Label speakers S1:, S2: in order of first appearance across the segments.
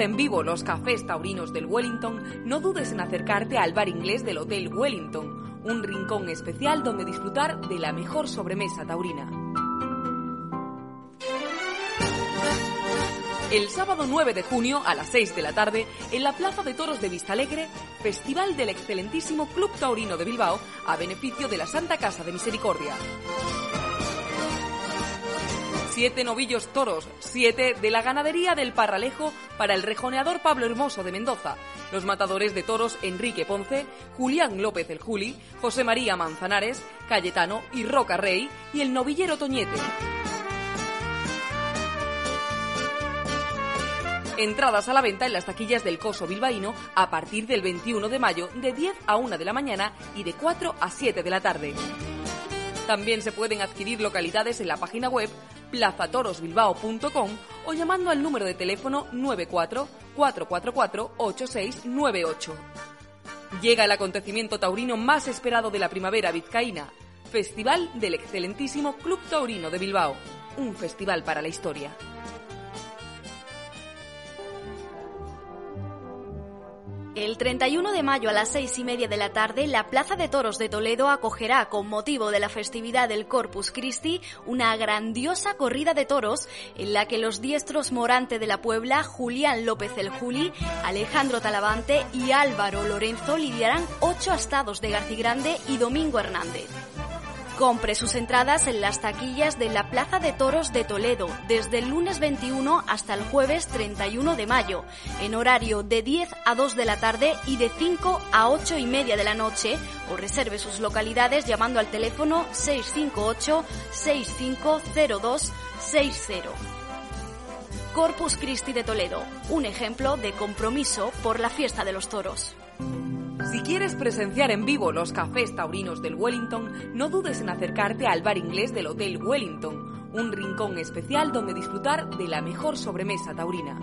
S1: En vivo los cafés taurinos del Wellington, no dudes en acercarte al bar inglés del Hotel Wellington, un rincón especial donde disfrutar de la mejor sobremesa taurina. El sábado 9 de junio a las 6 de la tarde, en la Plaza de Toros de Vistalegre, Festival del excelentísimo Club Taurino de Bilbao a beneficio de la Santa Casa de Misericordia. Siete novillos toros, siete de la ganadería del Parralejo para el rejoneador Pablo Hermoso de Mendoza, los matadores de toros Enrique Ponce, Julián López el Juli, José María Manzanares, Cayetano y Roca Rey y el novillero Toñete. Entradas a la venta en las taquillas del Coso Bilbaíno a partir del 21 de mayo de 10 a 1 de la mañana y de 4 a 7 de la tarde. También se pueden adquirir localidades en la página web plazatorosbilbao.com o llamando al número de teléfono 94 444 8698. Llega el acontecimiento taurino más esperado de la primavera vizcaína, Festival del excelentísimo Club Taurino de Bilbao, un festival para la historia.
S2: El 31 de mayo a las seis y media de la tarde, la Plaza de Toros de Toledo acogerá, con motivo de la festividad del Corpus Christi, una grandiosa corrida de toros en la que los diestros Morante de la Puebla, Julián López el Juli, Alejandro Talavante y Álvaro Lorenzo lidiarán ocho astados de Garcigrande y Domingo Hernández. Compre sus entradas en las taquillas de la Plaza de Toros de Toledo desde el lunes 21 hasta el jueves 31 de mayo, en horario de 10 a 2 de la tarde y de 5 a 8 y media de la noche, o reserve sus localidades llamando al teléfono 658 6502 60. Corpus Christi de Toledo, un ejemplo de compromiso por la fiesta de los toros.
S1: Si quieres presenciar en vivo los cafés taurinos del Wellington, no dudes en acercarte al bar inglés del Hotel Wellington, un rincón especial donde disfrutar de la mejor sobremesa taurina.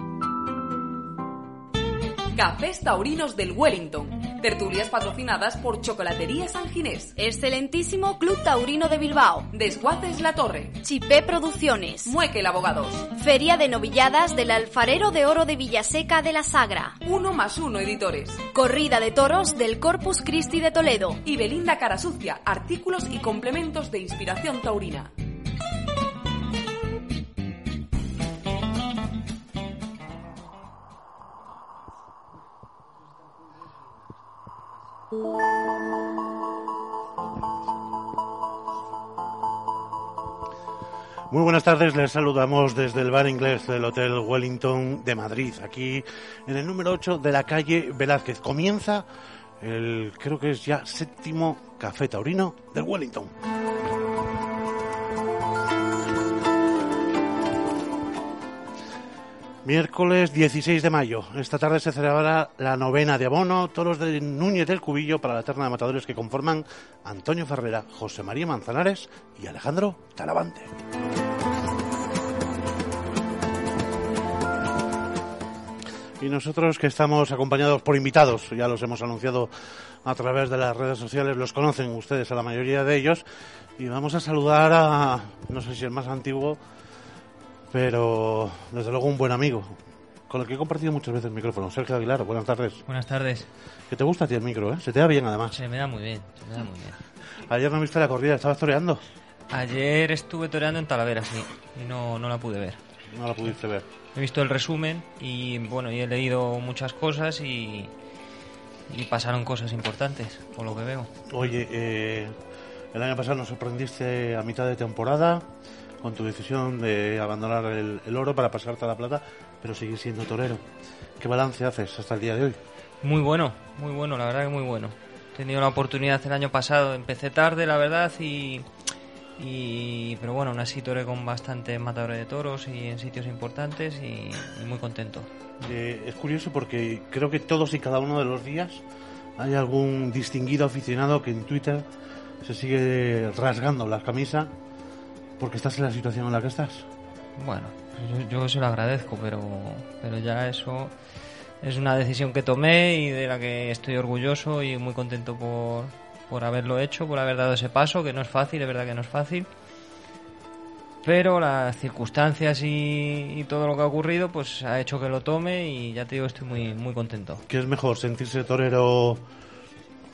S1: Cafés Taurinos del Wellington. Tertulias patrocinadas por Chocolatería San Ginés.
S2: Excelentísimo Club Taurino de Bilbao.
S1: Desguaces La Torre.
S2: Chipé Producciones.
S1: Muequel Abogados.
S2: Feria de Novilladas del Alfarero de Oro de Villaseca de la Sagra.
S1: Uno más uno editores.
S2: Corrida de toros del Corpus Christi de Toledo.
S1: Y Belinda Carasucia. Artículos y complementos de inspiración taurina.
S3: Muy buenas tardes, les saludamos desde el bar inglés del Hotel Wellington de Madrid, aquí en el número 8 de la calle Velázquez. Comienza el, creo que es ya séptimo café taurino del Wellington. Miércoles 16 de mayo. Esta tarde se celebrará la novena de abono, toros de Núñez del Cubillo para la terna de matadores que conforman Antonio Ferrera, José María Manzanares y Alejandro Talavante. Y nosotros que estamos acompañados por invitados, ya los hemos anunciado a través de las redes sociales, los conocen ustedes a la mayoría de ellos, y vamos a saludar a, no sé si el más antiguo, pero desde luego un buen amigo, con el que he compartido muchas veces el micrófono. Sergio Aguilar, buenas tardes.
S4: Buenas tardes.
S3: Que te gusta a ti el micro, ¿eh? Se te da bien además.
S4: Se me da muy bien, se me da muy bien.
S3: Ayer no viste la corrida, ¿estabas toreando?
S4: Ayer estuve toreando en Talavera, sí, y no, no la pude ver.
S3: No la pudiste ver.
S4: He visto el resumen y bueno, y he leído muchas cosas y, y pasaron cosas importantes, por lo que veo.
S3: Oye, eh, el año pasado nos sorprendiste a mitad de temporada con tu decisión de abandonar el, el oro para pasarte a la plata, pero seguir siendo torero. ¿Qué balance haces hasta el día de hoy?
S4: Muy bueno, muy bueno, la verdad que muy bueno. He tenido la oportunidad el año pasado, empecé tarde, la verdad, y, y pero bueno, aún así toré con bastantes matadores de toros y en sitios importantes y, y muy contento.
S3: Eh, es curioso porque creo que todos y cada uno de los días hay algún distinguido aficionado que en Twitter se sigue rasgando la camisa porque estás en la situación en la que estás.
S4: Bueno, yo, yo se lo agradezco, pero, pero ya eso es una decisión que tomé y de la que estoy orgulloso y muy contento por, por haberlo hecho, por haber dado ese paso, que no es fácil, es verdad que no es fácil. pero las circunstancias y, y todo lo que ha ocurrido pues ha hecho que lo tome y ya te digo estoy muy muy contento.
S3: ¿Qué es mejor, sentirse torero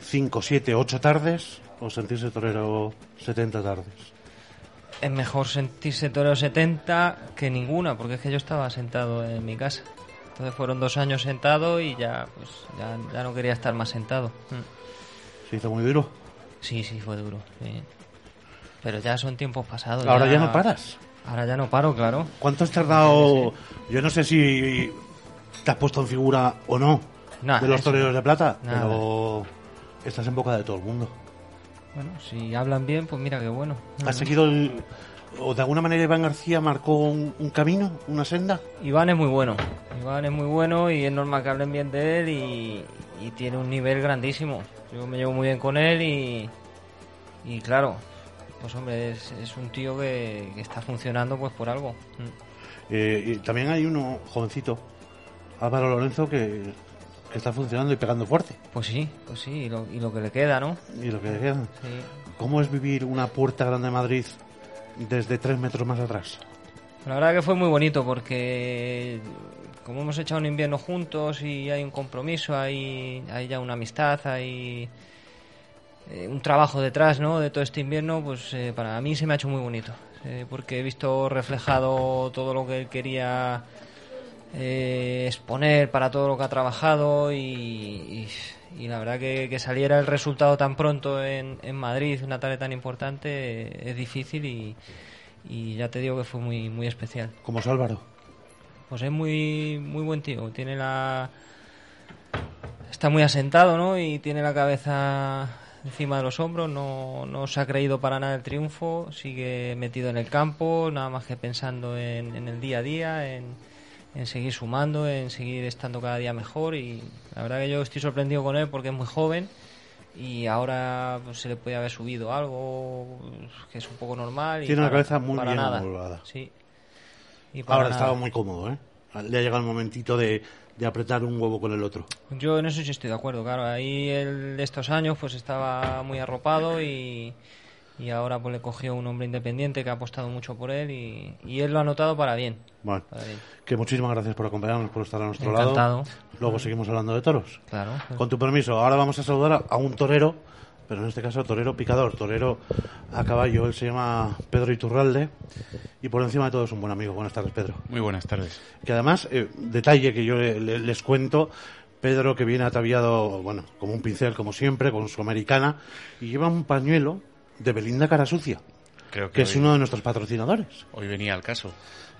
S3: 5, 7, 8 tardes o sentirse torero 70 tardes?
S4: Es mejor sentirse torero 70 que ninguna, porque es que yo estaba sentado en mi casa. Entonces fueron dos años sentado y ya pues ya, ya no quería estar más sentado. Mm.
S3: ¿Se hizo muy duro?
S4: Sí, sí, fue duro. sí. Pero ya son tiempos pasados.
S3: Ahora ya no paras.
S4: Ahora ya no paro, claro.
S3: ¿Cuánto has tardado? Yo no sé si te has puesto en figura o no
S4: Nada,
S3: de los toreros de plata,
S4: Nada.
S3: pero estás en boca de todo el mundo.
S4: Bueno, si hablan bien, pues mira qué bueno.
S3: ¿Has seguido el, o de alguna manera Iván García marcó un, un camino, una senda?
S4: Iván es muy bueno. Iván es muy bueno y es normal que hablen bien de él y, y tiene un nivel grandísimo. Yo me llevo muy bien con él y, y claro, pues hombre, es, es un tío que, que está funcionando pues por algo.
S3: Eh, y también hay uno jovencito, Álvaro Lorenzo, que está funcionando y pegando fuerte.
S4: Pues sí, pues sí, y lo, y lo que le queda, ¿no?
S3: Y lo que queda.
S4: Sí.
S3: ¿Cómo es vivir una puerta grande de Madrid desde tres metros más atrás?
S4: La verdad que fue muy bonito porque como hemos echado un invierno juntos y hay un compromiso, hay, hay ya una amistad, hay eh, un trabajo detrás ¿no? de todo este invierno, pues eh, para mí se me ha hecho muy bonito. eh, porque he visto reflejado todo lo que él quería eh, exponer para todo lo que ha trabajado y, y- y la verdad que, que saliera el resultado tan pronto en, en Madrid, una tarde tan importante, eh, es difícil y, y ya te digo que fue muy, muy especial.
S3: ¿Cómo es Álvaro?
S4: Pues es muy, muy buen tío, tiene la... Está muy asentado, ¿no? Y tiene la cabeza encima de los hombros, no, no se ha creído para nada el triunfo, sigue metido en el campo, nada más que pensando en, en el día a día, en, en seguir sumando, en seguir estando cada día mejor y la verdad que yo estoy sorprendido con él porque es muy joven y ahora pues, se le puede haber subido algo que es un poco normal. Y
S3: Tiene la
S4: para-
S3: cabeza muy
S4: para
S3: bien
S4: nada. Sí. Y para
S3: Ahora
S4: nada.
S3: estaba muy cómodo, ¿eh? Le ha llegado el momentito de, de apretar un huevo con el otro.
S4: Yo en eso sí estoy de acuerdo, claro. Ahí el de estos años pues estaba muy arropado y, y ahora pues le cogió un hombre independiente que ha apostado mucho por él y, y él lo ha notado para bien.
S3: Bueno,
S4: Para bien.
S3: que muchísimas gracias por acompañarnos, por estar a nuestro
S4: Encantado.
S3: lado. Luego seguimos hablando de toros.
S4: Claro.
S3: Con tu permiso, ahora vamos a saludar a, a un torero, pero en este caso torero picador, torero a caballo. Él se llama Pedro Iturralde y por encima de todo es un buen amigo. Buenas tardes, Pedro.
S5: Muy buenas tardes.
S3: Que además, eh, detalle que yo le- le- les cuento, Pedro que viene ataviado, bueno, como un pincel, como siempre, con su americana, y lleva un pañuelo de Belinda Cara Sucia,
S5: Creo que,
S3: que es uno de nuestros patrocinadores.
S5: hoy venía al caso.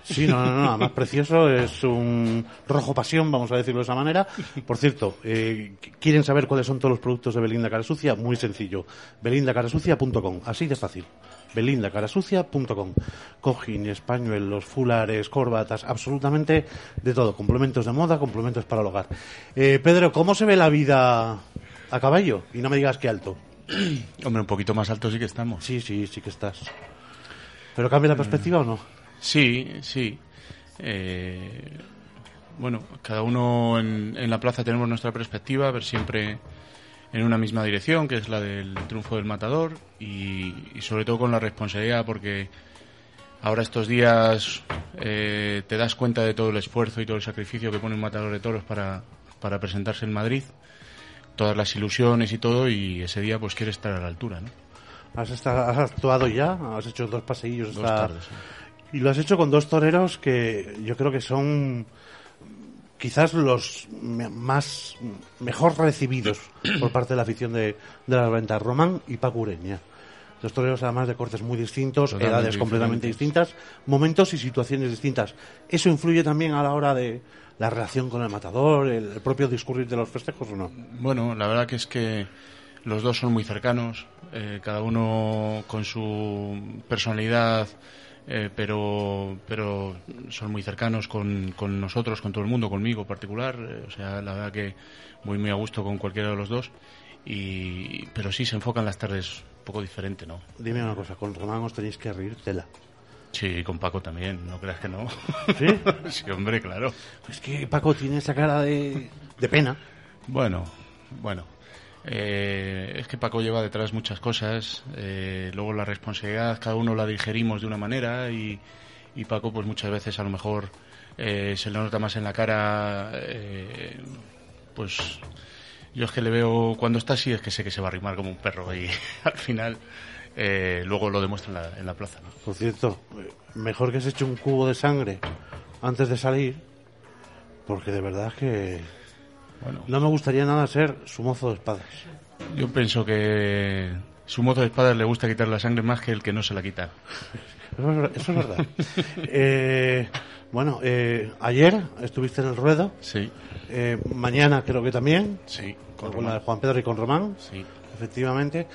S3: Sí, no, no, no, más precioso, es un rojo pasión, vamos a decirlo de esa manera. Por cierto, eh, ¿quieren saber cuáles son todos los productos de Belinda Cara Sucia? Muy sencillo, belindacarasucia.com, así de fácil. belindacarasucia.com. Cojines, pañuelos, fulares, corbatas, absolutamente de todo. Complementos de moda, complementos para el hogar. Eh, Pedro, ¿cómo se ve la vida a caballo? Y no me digas que alto.
S5: Hombre, un poquito más alto sí que estamos.
S3: Sí, sí, sí que estás. ¿Pero cambia la perspectiva o no?
S5: Sí, sí. Eh, bueno, cada uno en, en la plaza tenemos nuestra perspectiva, ver siempre en una misma dirección, que es la del triunfo del matador, y, y sobre todo con la responsabilidad, porque ahora estos días eh, te das cuenta de todo el esfuerzo y todo el sacrificio que pone un matador de toros para, para presentarse en Madrid, todas las ilusiones y todo, y ese día pues quieres estar a la altura, ¿no?
S3: ¿Has, actuado ya? ¿Has hecho dos paseillos?
S5: Dos tardes, sí.
S3: Y lo has hecho con dos toreros que yo creo que son quizás los me- más mejor recibidos por parte de la afición de, de las ventas, Román y Paco Ureña. Dos toreros además de cortes muy distintos,
S5: Totalmente
S3: edades completamente distintas, momentos y situaciones distintas. ¿Eso influye también a la hora de la relación con el matador, el, el propio discurrir de los festejos o no?
S5: Bueno, la verdad que es que los dos son muy cercanos, eh, cada uno con su personalidad, eh, pero, pero son muy cercanos con, con nosotros, con todo el mundo, conmigo en particular. eh, o sea, la verdad que voy muy a gusto con cualquiera de los dos. Y, pero sí se enfocan las tardes un poco diferente, ¿no?
S3: Dime una cosa, con Román os tenéis que reír tela.
S5: Sí, con Paco también, no creas que no.
S3: ¿Sí?
S5: sí, hombre, claro.
S3: Es que Paco tiene esa cara de, de pena.
S5: Bueno, bueno. Eh, es que Paco lleva detrás muchas cosas, eh, luego la responsabilidad cada uno la digerimos de una manera y, y Paco pues muchas veces a lo mejor eh, se le nota más en la cara, eh, pues yo es que le veo cuando está así es que sé que se va a arrimar como un perro y al final eh, luego lo demuestra en la, en la plaza. ¿no?
S3: Por cierto, eh, mejor que se eche un cubo de sangre antes de salir, porque de verdad que
S5: Bueno,
S3: no me gustaría nada ser su mozo de espadas.
S5: yo pienso que su mozo de espadas le gusta quitar la sangre más que el que no se la quita.
S3: Eso es, ver- eso es verdad. Eh, bueno, eh, ayer estuviste en el ruedo,
S5: Sí,
S3: eh, mañana creo que también,
S5: sí,
S3: con,
S5: con
S3: la de. Juan Pedro y con Román,
S5: Sí.
S3: efectivamente.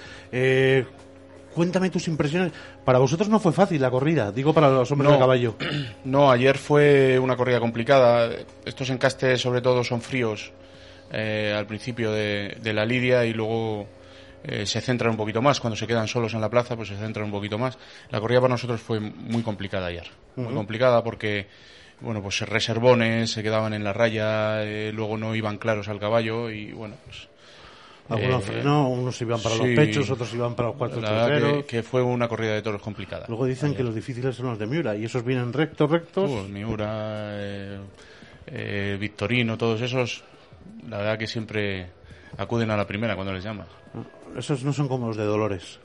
S3: Cuéntame tus impresiones. Para vosotros no fue fácil la corrida, digo para los hombres
S5: No.
S3: de caballo.
S5: No, ayer fue una corrida complicada. Estos encastes, sobre todo, son fríos eh, al principio de, de la lidia y luego eh, se centran un poquito más. Cuando se quedan solos en la plaza, pues se centran un poquito más. La corrida para nosotros fue muy complicada ayer. Muy complicada porque, bueno, pues reservones se quedaban en la raya, eh, luego no iban claros al caballo y, bueno, pues.
S3: Algunos
S5: eh,
S3: frenó, unos iban para
S5: sí.
S3: los pechos, otros iban para los
S5: verdad
S3: traseros.
S5: que, que fue una corrida de toros complicada.
S3: Luego dicen que los difíciles son los de Miura y esos vienen rectos, rectos.
S5: Uh, Miura, eh, eh, Victorino, todos esos, la verdad que siempre acuden a la primera cuando les llamas.
S3: Esos no son como los de Dolores.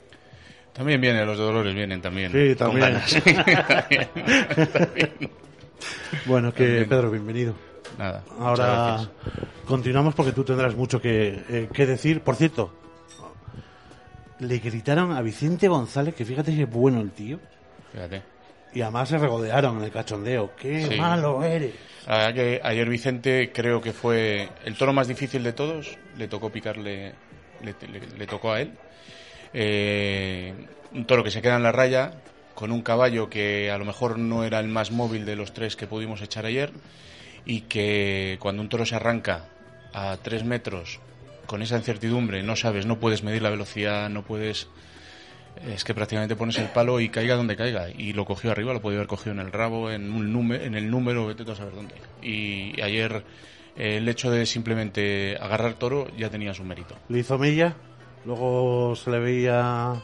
S5: También vienen, los de Dolores vienen también.
S3: Sí, también.
S5: ganas.
S3: Bueno, que
S5: También.
S3: Pedro, bienvenido.
S5: Nada.
S3: Ahora. Continuamos porque tú tendrás mucho que, eh, que decir. Por cierto, le gritaron a Vicente González, que fíjate que bueno el tío,
S5: Fíjate.
S3: y además se regodearon en el cachondeo. ¡Qué
S5: Sí.
S3: malo eres!
S5: La verdad que ayer Vicente creo que fue el toro más difícil de todos. Le tocó picarle, le, le- le tocó a él. Eh, un toro que se queda en la raya con un caballo que a lo mejor no era el más móvil de los tres que pudimos echar ayer y que cuando un toro se arranca a tres metros con esa incertidumbre, no sabes, no puedes medir la velocidad, no puedes es que prácticamente pones el palo y caiga donde caiga. Y lo cogió arriba, lo podía haber cogido en el rabo, en, un número, en el número, vete a saber dónde. Y ayer eh, el hecho de simplemente agarrar toro ya tenía su mérito.
S3: Le hizo mella, luego se le veía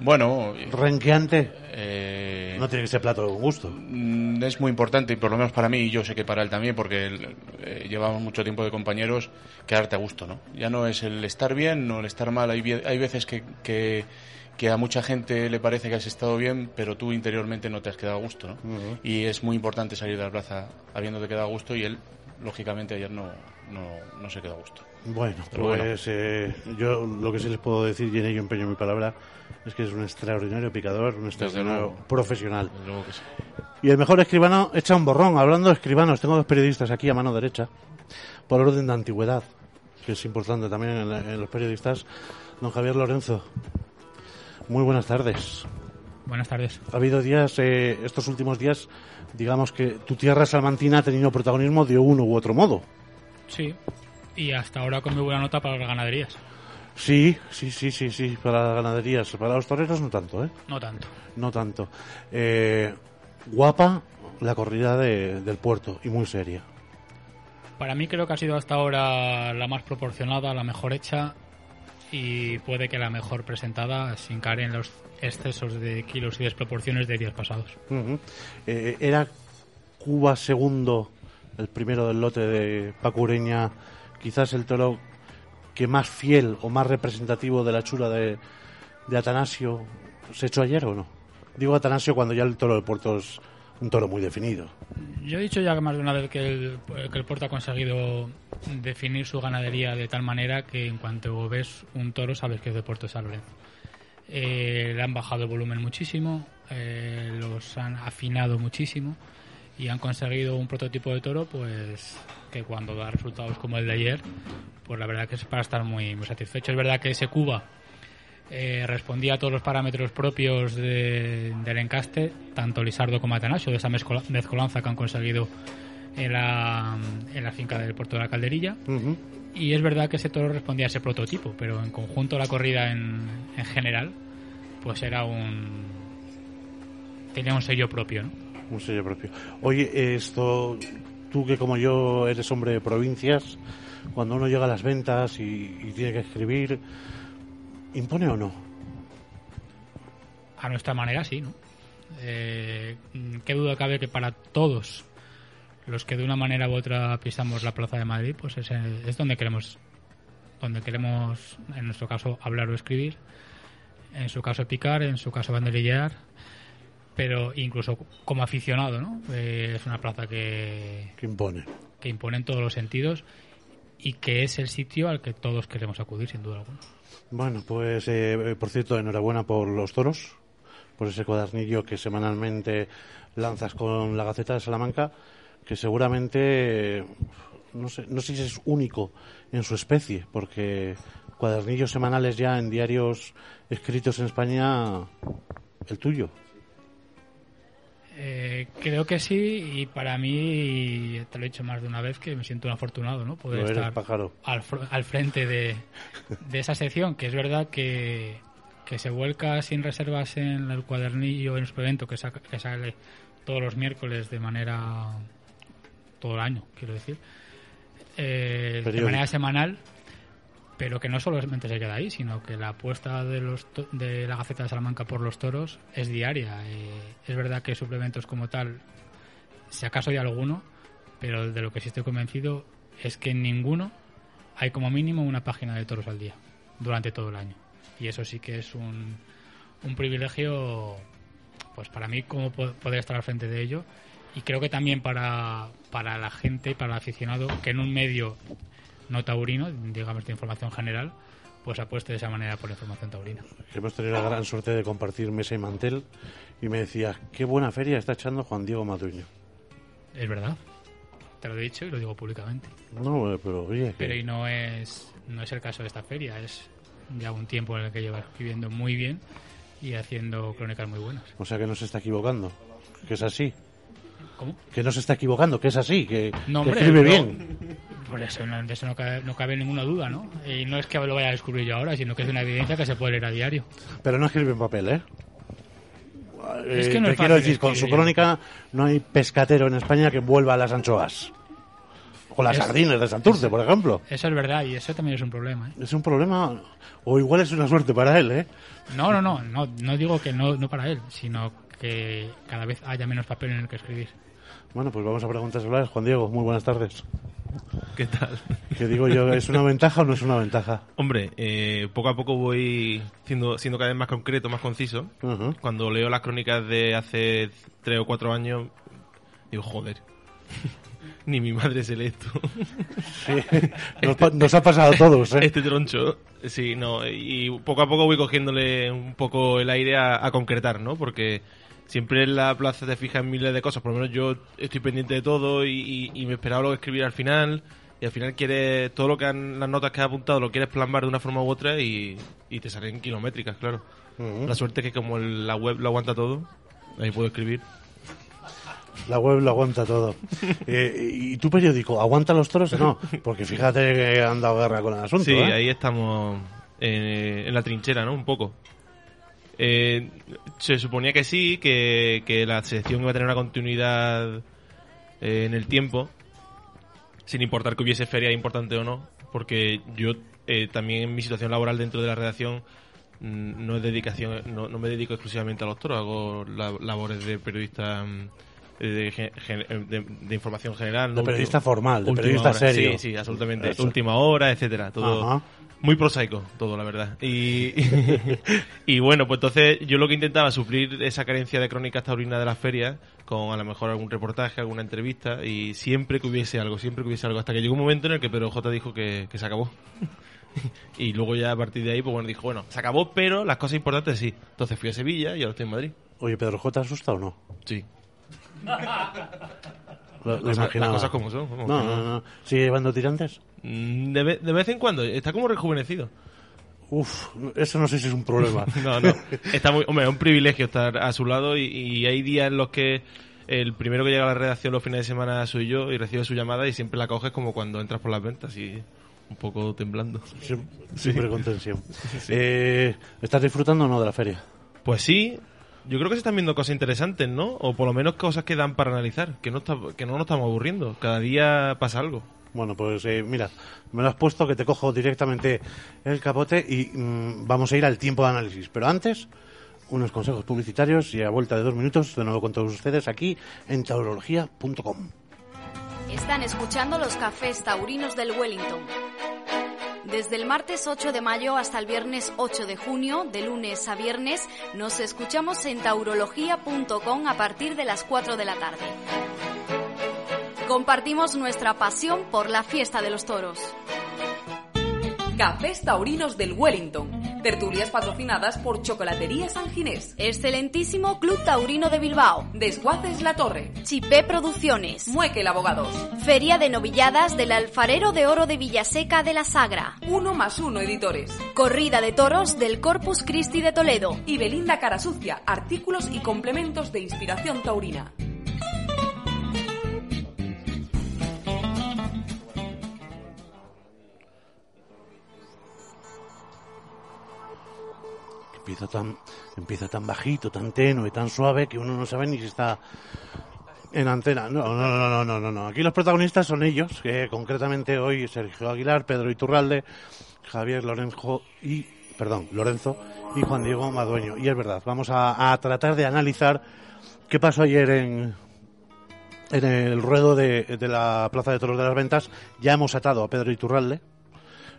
S5: Bueno,
S3: renqueante.
S5: eh,
S3: No tiene que ser plato con gusto.
S5: mm, es muy importante, y por lo menos para mí, y yo sé que para él también, porque eh, llevamos mucho tiempo de compañeros, quedarte a gusto, ¿no? Ya no es el estar bien, no el estar mal. Hay, hay veces que, que, que a mucha gente le parece que has estado bien, pero tú interiormente no te has quedado a gusto, ¿no? Y es muy importante salir de la plaza habiéndote quedado a gusto, y él, lógicamente, ayer no, no, no se quedó a gusto.
S3: Bueno,
S5: Pero bueno.
S3: pues eh, yo lo que sí les puedo decir, y en ello empeño mi palabra, es que es un extraordinario picador, un extraordinario profesional.
S5: Sí.
S3: Y el mejor escribano echa un borrón. Hablando de escribanos, tengo dos periodistas aquí a mano derecha, por orden de antigüedad, que es importante también en, la- en los periodistas. Don Javier Lorenzo, muy buenas tardes.
S6: Buenas tardes.
S3: Ha habido días, eh, estos últimos días, digamos que tu tierra salmantina ha tenido protagonismo de uno u otro modo.
S6: Sí. Y hasta ahora con muy buena nota para las ganaderías.
S3: Sí, sí, sí, sí, sí, para las ganaderías. Para los toreros no tanto, ¿eh?
S6: No tanto.
S3: No tanto. Eh, guapa la corrida de- del puerto y muy seria.
S6: Para mí creo que ha sido hasta ahora la más proporcionada, la mejor hecha y puede que la mejor presentada sin caer en los excesos de kilos y desproporciones de días pasados.
S3: Eh, era Cuba segundo, el primero del lote de Pacureña, quizás el toro que más fiel o más representativo de la chula de, de Atanasio se echó ayer o no. Digo Atanasio cuando ya el toro del puerto es un toro muy definido.
S6: Yo he dicho ya más de una vez que el, que el puerto ha conseguido definir su ganadería de tal manera que en cuanto ves un toro sabes que es de Puerto San Lorenzo. Eh, le han bajado el volumen muchísimo, eh, los han afinado muchísimo y han conseguido un prototipo de toro pues que cuando da resultados como el de ayer pues la verdad que es para estar muy, muy satisfecho. Es verdad que ese Cuba eh, respondía a todos los parámetros propios de- del encaste, tanto Lisardo como Atanasio, de esa mezcola- mezcolanza que han conseguido en la, en la finca del puerto de la Calderilla.
S3: Ujú.
S6: Y es verdad que ese toro respondía a ese prototipo, pero en conjunto la corrida en, en general, pues era un. tenía un sello propio, ¿no?
S3: Un sello propio. Oye, esto, tú que como yo eres hombre de provincias, cuando uno llega a las ventas y, y tiene que escribir, ¿impone o no?
S6: A nuestra manera sí, ¿no? Eh, qué duda cabe que para todos los que de una manera u otra pisamos la Plaza de Madrid, pues es, es donde queremos, donde queremos, en nuestro caso, hablar o escribir, en su caso picar, en su caso banderillear, pero incluso como aficionado, ¿no? Eh, es una plaza que,
S3: que impone.
S6: Que impone en todos los sentidos y que es el sitio al que todos queremos acudir, sin duda alguna.
S3: Bueno, pues eh, por cierto, enhorabuena por los toros, por ese cuadernillo que semanalmente lanzas con la Gaceta de Salamanca, que seguramente, no sé, no sé si es único en su especie, porque cuadernillos semanales ya en diarios escritos en España, el tuyo.
S6: Eh, creo que sí y para mí te lo he dicho más de una vez que me siento un afortunado no poder estar al, al, frente de, de, esa sección que es verdad que, que, se vuelca sin reservas en el cuadernillo en el evento que, que sale todos los miércoles de manera todo el año quiero decir. Eh, de manera semanal pero que no solamente se queda ahí, sino que la apuesta de, los de la Gaceta de Salamanca por los toros es diaria. Eh, es verdad que suplementos como tal, si acaso hay alguno, pero de lo que sí estoy convencido es que en ninguno hay como mínimo una página de toros al día durante todo el año. Y eso sí que es un, un privilegio, pues para mí, como poder estar al frente de ello. Y creo que también para, para la gente, para el aficionado, que en un medio no taurino, digamos de información general, pues apueste de esa manera por la información taurina.
S3: Hemos tenido la gran suerte de compartir mesa y mantel y me decía, qué buena feria está echando Juan Diego Matuño.
S6: Es verdad, te lo he dicho y lo digo públicamente.
S3: No, eh, pero oye...
S6: Pero y no es, no es el caso de esta feria, es ya un tiempo en el que lleva escribiendo muy bien y haciendo crónicas muy buenas.
S3: O sea que no se está equivocando, que es así.
S6: ¿Cómo?
S3: Que no se está equivocando, que es así, que, escribe bien.
S6: Por eso, de eso no cabe, no cabe, ninguna duda, ¿no? Y no es que lo vaya a descubrir yo ahora, sino que es una evidencia que se puede leer a diario.
S3: Pero no escribe en papel, ¿eh? Es que no te quiero decir, con su crónica no hay pescatero en España que vuelva a las anchoas. O las sardinas de Santurce, por ejemplo.
S6: Eso es verdad, y eso también es un problema. ¿eh?
S3: Es un problema, o igual es una suerte para él, ¿eh?
S6: No, no, no, no, no digo que no, no para él, sino que cada vez haya menos papel en el que escribir.
S3: Bueno, pues vamos a preguntas hablar. Juan Diego, muy buenas tardes.
S7: ¿Qué tal?
S3: ¿Qué digo yo? ¿Es una ventaja o no es una ventaja?
S7: Hombre, eh, poco a poco voy siendo, siendo cada vez más concreto, más conciso. Cuando leo las crónicas de hace tres o cuatro años, digo, joder, ni mi madre se lee esto.
S3: sí, nos, ha pasado a todos, ¿eh?
S7: Este troncho, sí, no, y poco a poco voy cogiéndole un poco el aire a, a concretar, ¿no? Porque siempre en la plaza te fijas en miles de cosas. Por lo menos yo estoy pendiente de todo y, me esperaba lo que escribir al final. Y al final quieres, todo lo que han, las notas que has apuntado lo quieres plasmar de una forma u otra y, te salen kilométricas, claro. La suerte es que como la web lo aguanta todo, ahí puedo escribir.
S3: La web lo aguanta todo. Eh, ¿Y tu periódico aguanta los toros o no? Porque fíjate que han dado guerra con el asunto.
S7: Sí,
S3: ¿eh?
S7: ahí estamos en la trinchera, ¿no? Un poco. Eh, se suponía que sí, que, la selección iba a tener una continuidad eh, en el tiempo, sin importar que hubiese feria importante o no, porque yo eh, también en mi situación laboral dentro de la redacción mm, no es dedicación, no, me dedico exclusivamente a los toros, hago labores de periodista mm, de, información general.
S3: De periodista formal, de periodista serio.
S7: Sí, sí, absolutamente. Última hora, etcétera. Todo muy prosaico todo, la verdad. Y, y, bueno, pues entonces yo lo que intentaba suplir esa carencia de crónicas taurinas de las ferias con a lo mejor algún reportaje, alguna entrevista y siempre que hubiese algo, siempre que hubiese algo. Hasta que llegó un momento en el que Pedro J dijo que, se acabó. y luego ya a partir de ahí, pues bueno, dijo, bueno, se acabó, pero las cosas importantes sí. Entonces fui a Sevilla y ahora estoy en Madrid.
S3: Oye, Pedro J, ¿asusta o no?
S7: Sí.
S3: Lo,
S7: las, cosas como son.
S3: no, no, no. ¿Sigue llevando tirantes?
S7: Mm, de, vez en cuando, está como rejuvenecido.
S3: Uf, eso no sé si es un problema.
S7: no, no. Está muy, hombre, es un privilegio estar a su lado y, hay días en los que el primero que llega a la redacción los fines de semana soy yo y recibe su llamada y siempre la coges como cuando entras por las ventas y un poco temblando.
S3: Siempre, con tensión. Eh, ¿Estás disfrutando o no de la feria?
S7: Pues sí, yo creo que se están viendo cosas interesantes, ¿no? O por lo menos cosas que dan para analizar, que no, está, que no nos estamos aburriendo. Cada día pasa algo.
S3: Bueno, pues eh, mira, me lo has puesto que te cojo directamente el capote y mm, vamos a ir al tiempo de análisis. Pero antes, unos consejos publicitarios y a vuelta de dos minutos, de nuevo con todos ustedes aquí en taurología.com.
S2: Están escuchando los cafés taurinos del Wellington. Desde el martes 8 de mayo hasta el viernes 8 de junio, de lunes a viernes, nos escuchamos en taurología.com a partir de las 4 de la tarde. Compartimos nuestra pasión por la fiesta de los toros.
S1: Cafés Taurinos del Wellington. Tertulias patrocinadas por Chocolatería San Ginés.
S2: Excelentísimo Club Taurino de Bilbao.
S1: Desguaces La Torre.
S2: Chipé Producciones.
S1: Muekel Abogados.
S2: Feria de Novilladas del Alfarero de Oro de Villaseca de la Sagra.
S1: Uno más uno editores.
S2: Corrida de toros del Corpus Christi de Toledo.
S1: Y Belinda Carasucia. Artículos y complementos de inspiración taurina.
S3: Empieza tan, empieza tan bajito, tan tenue, tan suave que uno no sabe ni si está en antena. No, no, no, no, no, no. Aquí los protagonistas son ellos, que concretamente hoy Sergio Aguilar, Pedro Iturralde, Javier Lorenzo y, perdón, Lorenzo y Juan Diego Madueño. Y es verdad, vamos a, a tratar de analizar qué pasó ayer en, en el ruedo de, de la Plaza de Toros de las Ventas. Ya hemos atado a Pedro Iturralde,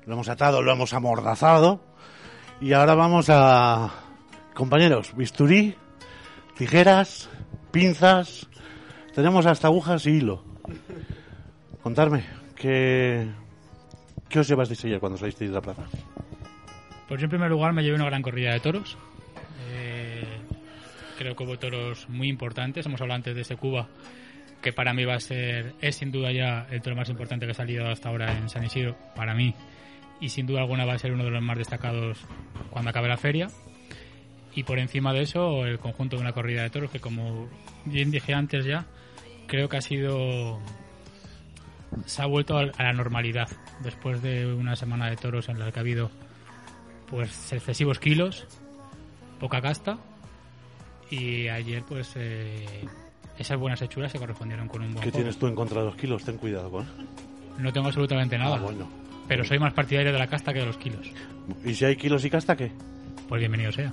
S3: lo hemos atado, lo hemos amordazado. Y ahora vamos a, compañeros, bisturí, tijeras, pinzas, tenemos hasta agujas y hilo. Contarme, ¿qué, qué os llevasteis ayer cuando salisteis de la plaza?
S6: Pues yo en primer lugar me llevé una gran corrida de toros. Eh, creo que hubo toros muy importantes. Hemos hablado antes de ese Cuba, que para mí va a ser, es sin duda ya el toro más importante que ha salido hasta ahora en San Isidro, para mí. Y sin duda alguna va a ser uno de los más destacados cuando acabe la feria. Y por encima de eso, el conjunto de una corrida de toros que, como bien dije antes ya, creo que ha sido. se ha vuelto a la normalidad. Después de una semana de toros en la que ha habido pues excesivos kilos, poca casta. Y ayer, pues. eh, esas buenas hechuras se correspondieron con un buen
S3: ¿Qué
S6: juego.
S3: tienes tú en contra de los kilos? Ten cuidado con.
S6: No tengo absolutamente nada.
S3: Ah, bueno.
S6: Pero soy más partidario de la casta que de los kilos.
S3: ¿Y si hay kilos y casta qué?
S6: Pues bienvenido sea.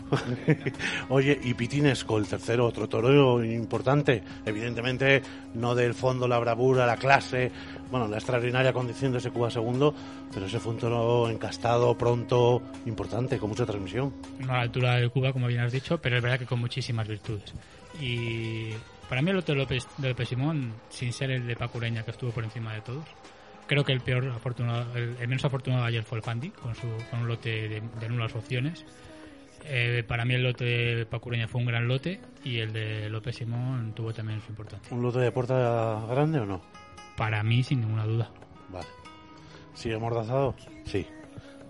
S3: Oye, y Pitinesco, el tercero, otro toro importante. Evidentemente, no del fondo, la bravura, la clase, bueno, la extraordinaria condición de ese Cuba segundo, pero ese fue un toro encastado, pronto, importante, con mucha transmisión.
S6: No a la altura de Cuba, como bien has dicho, pero es verdad que con muchísimas virtudes. Y para mí el de López, de López Simón, sin ser el de Pacureña, que estuvo por encima de todos, creo que el peor afortunado, el, el menos afortunado de ayer fue el Fandi, con, su, con un lote de, de nulas opciones. Eh, para mí el lote de Pacureña fue un gran lote y el de López Simón tuvo también su importancia.
S3: ¿Un lote de puerta grande o no?
S6: Para mí, sin ninguna duda.
S3: Vale. ¿Sigue amordazado? Sí.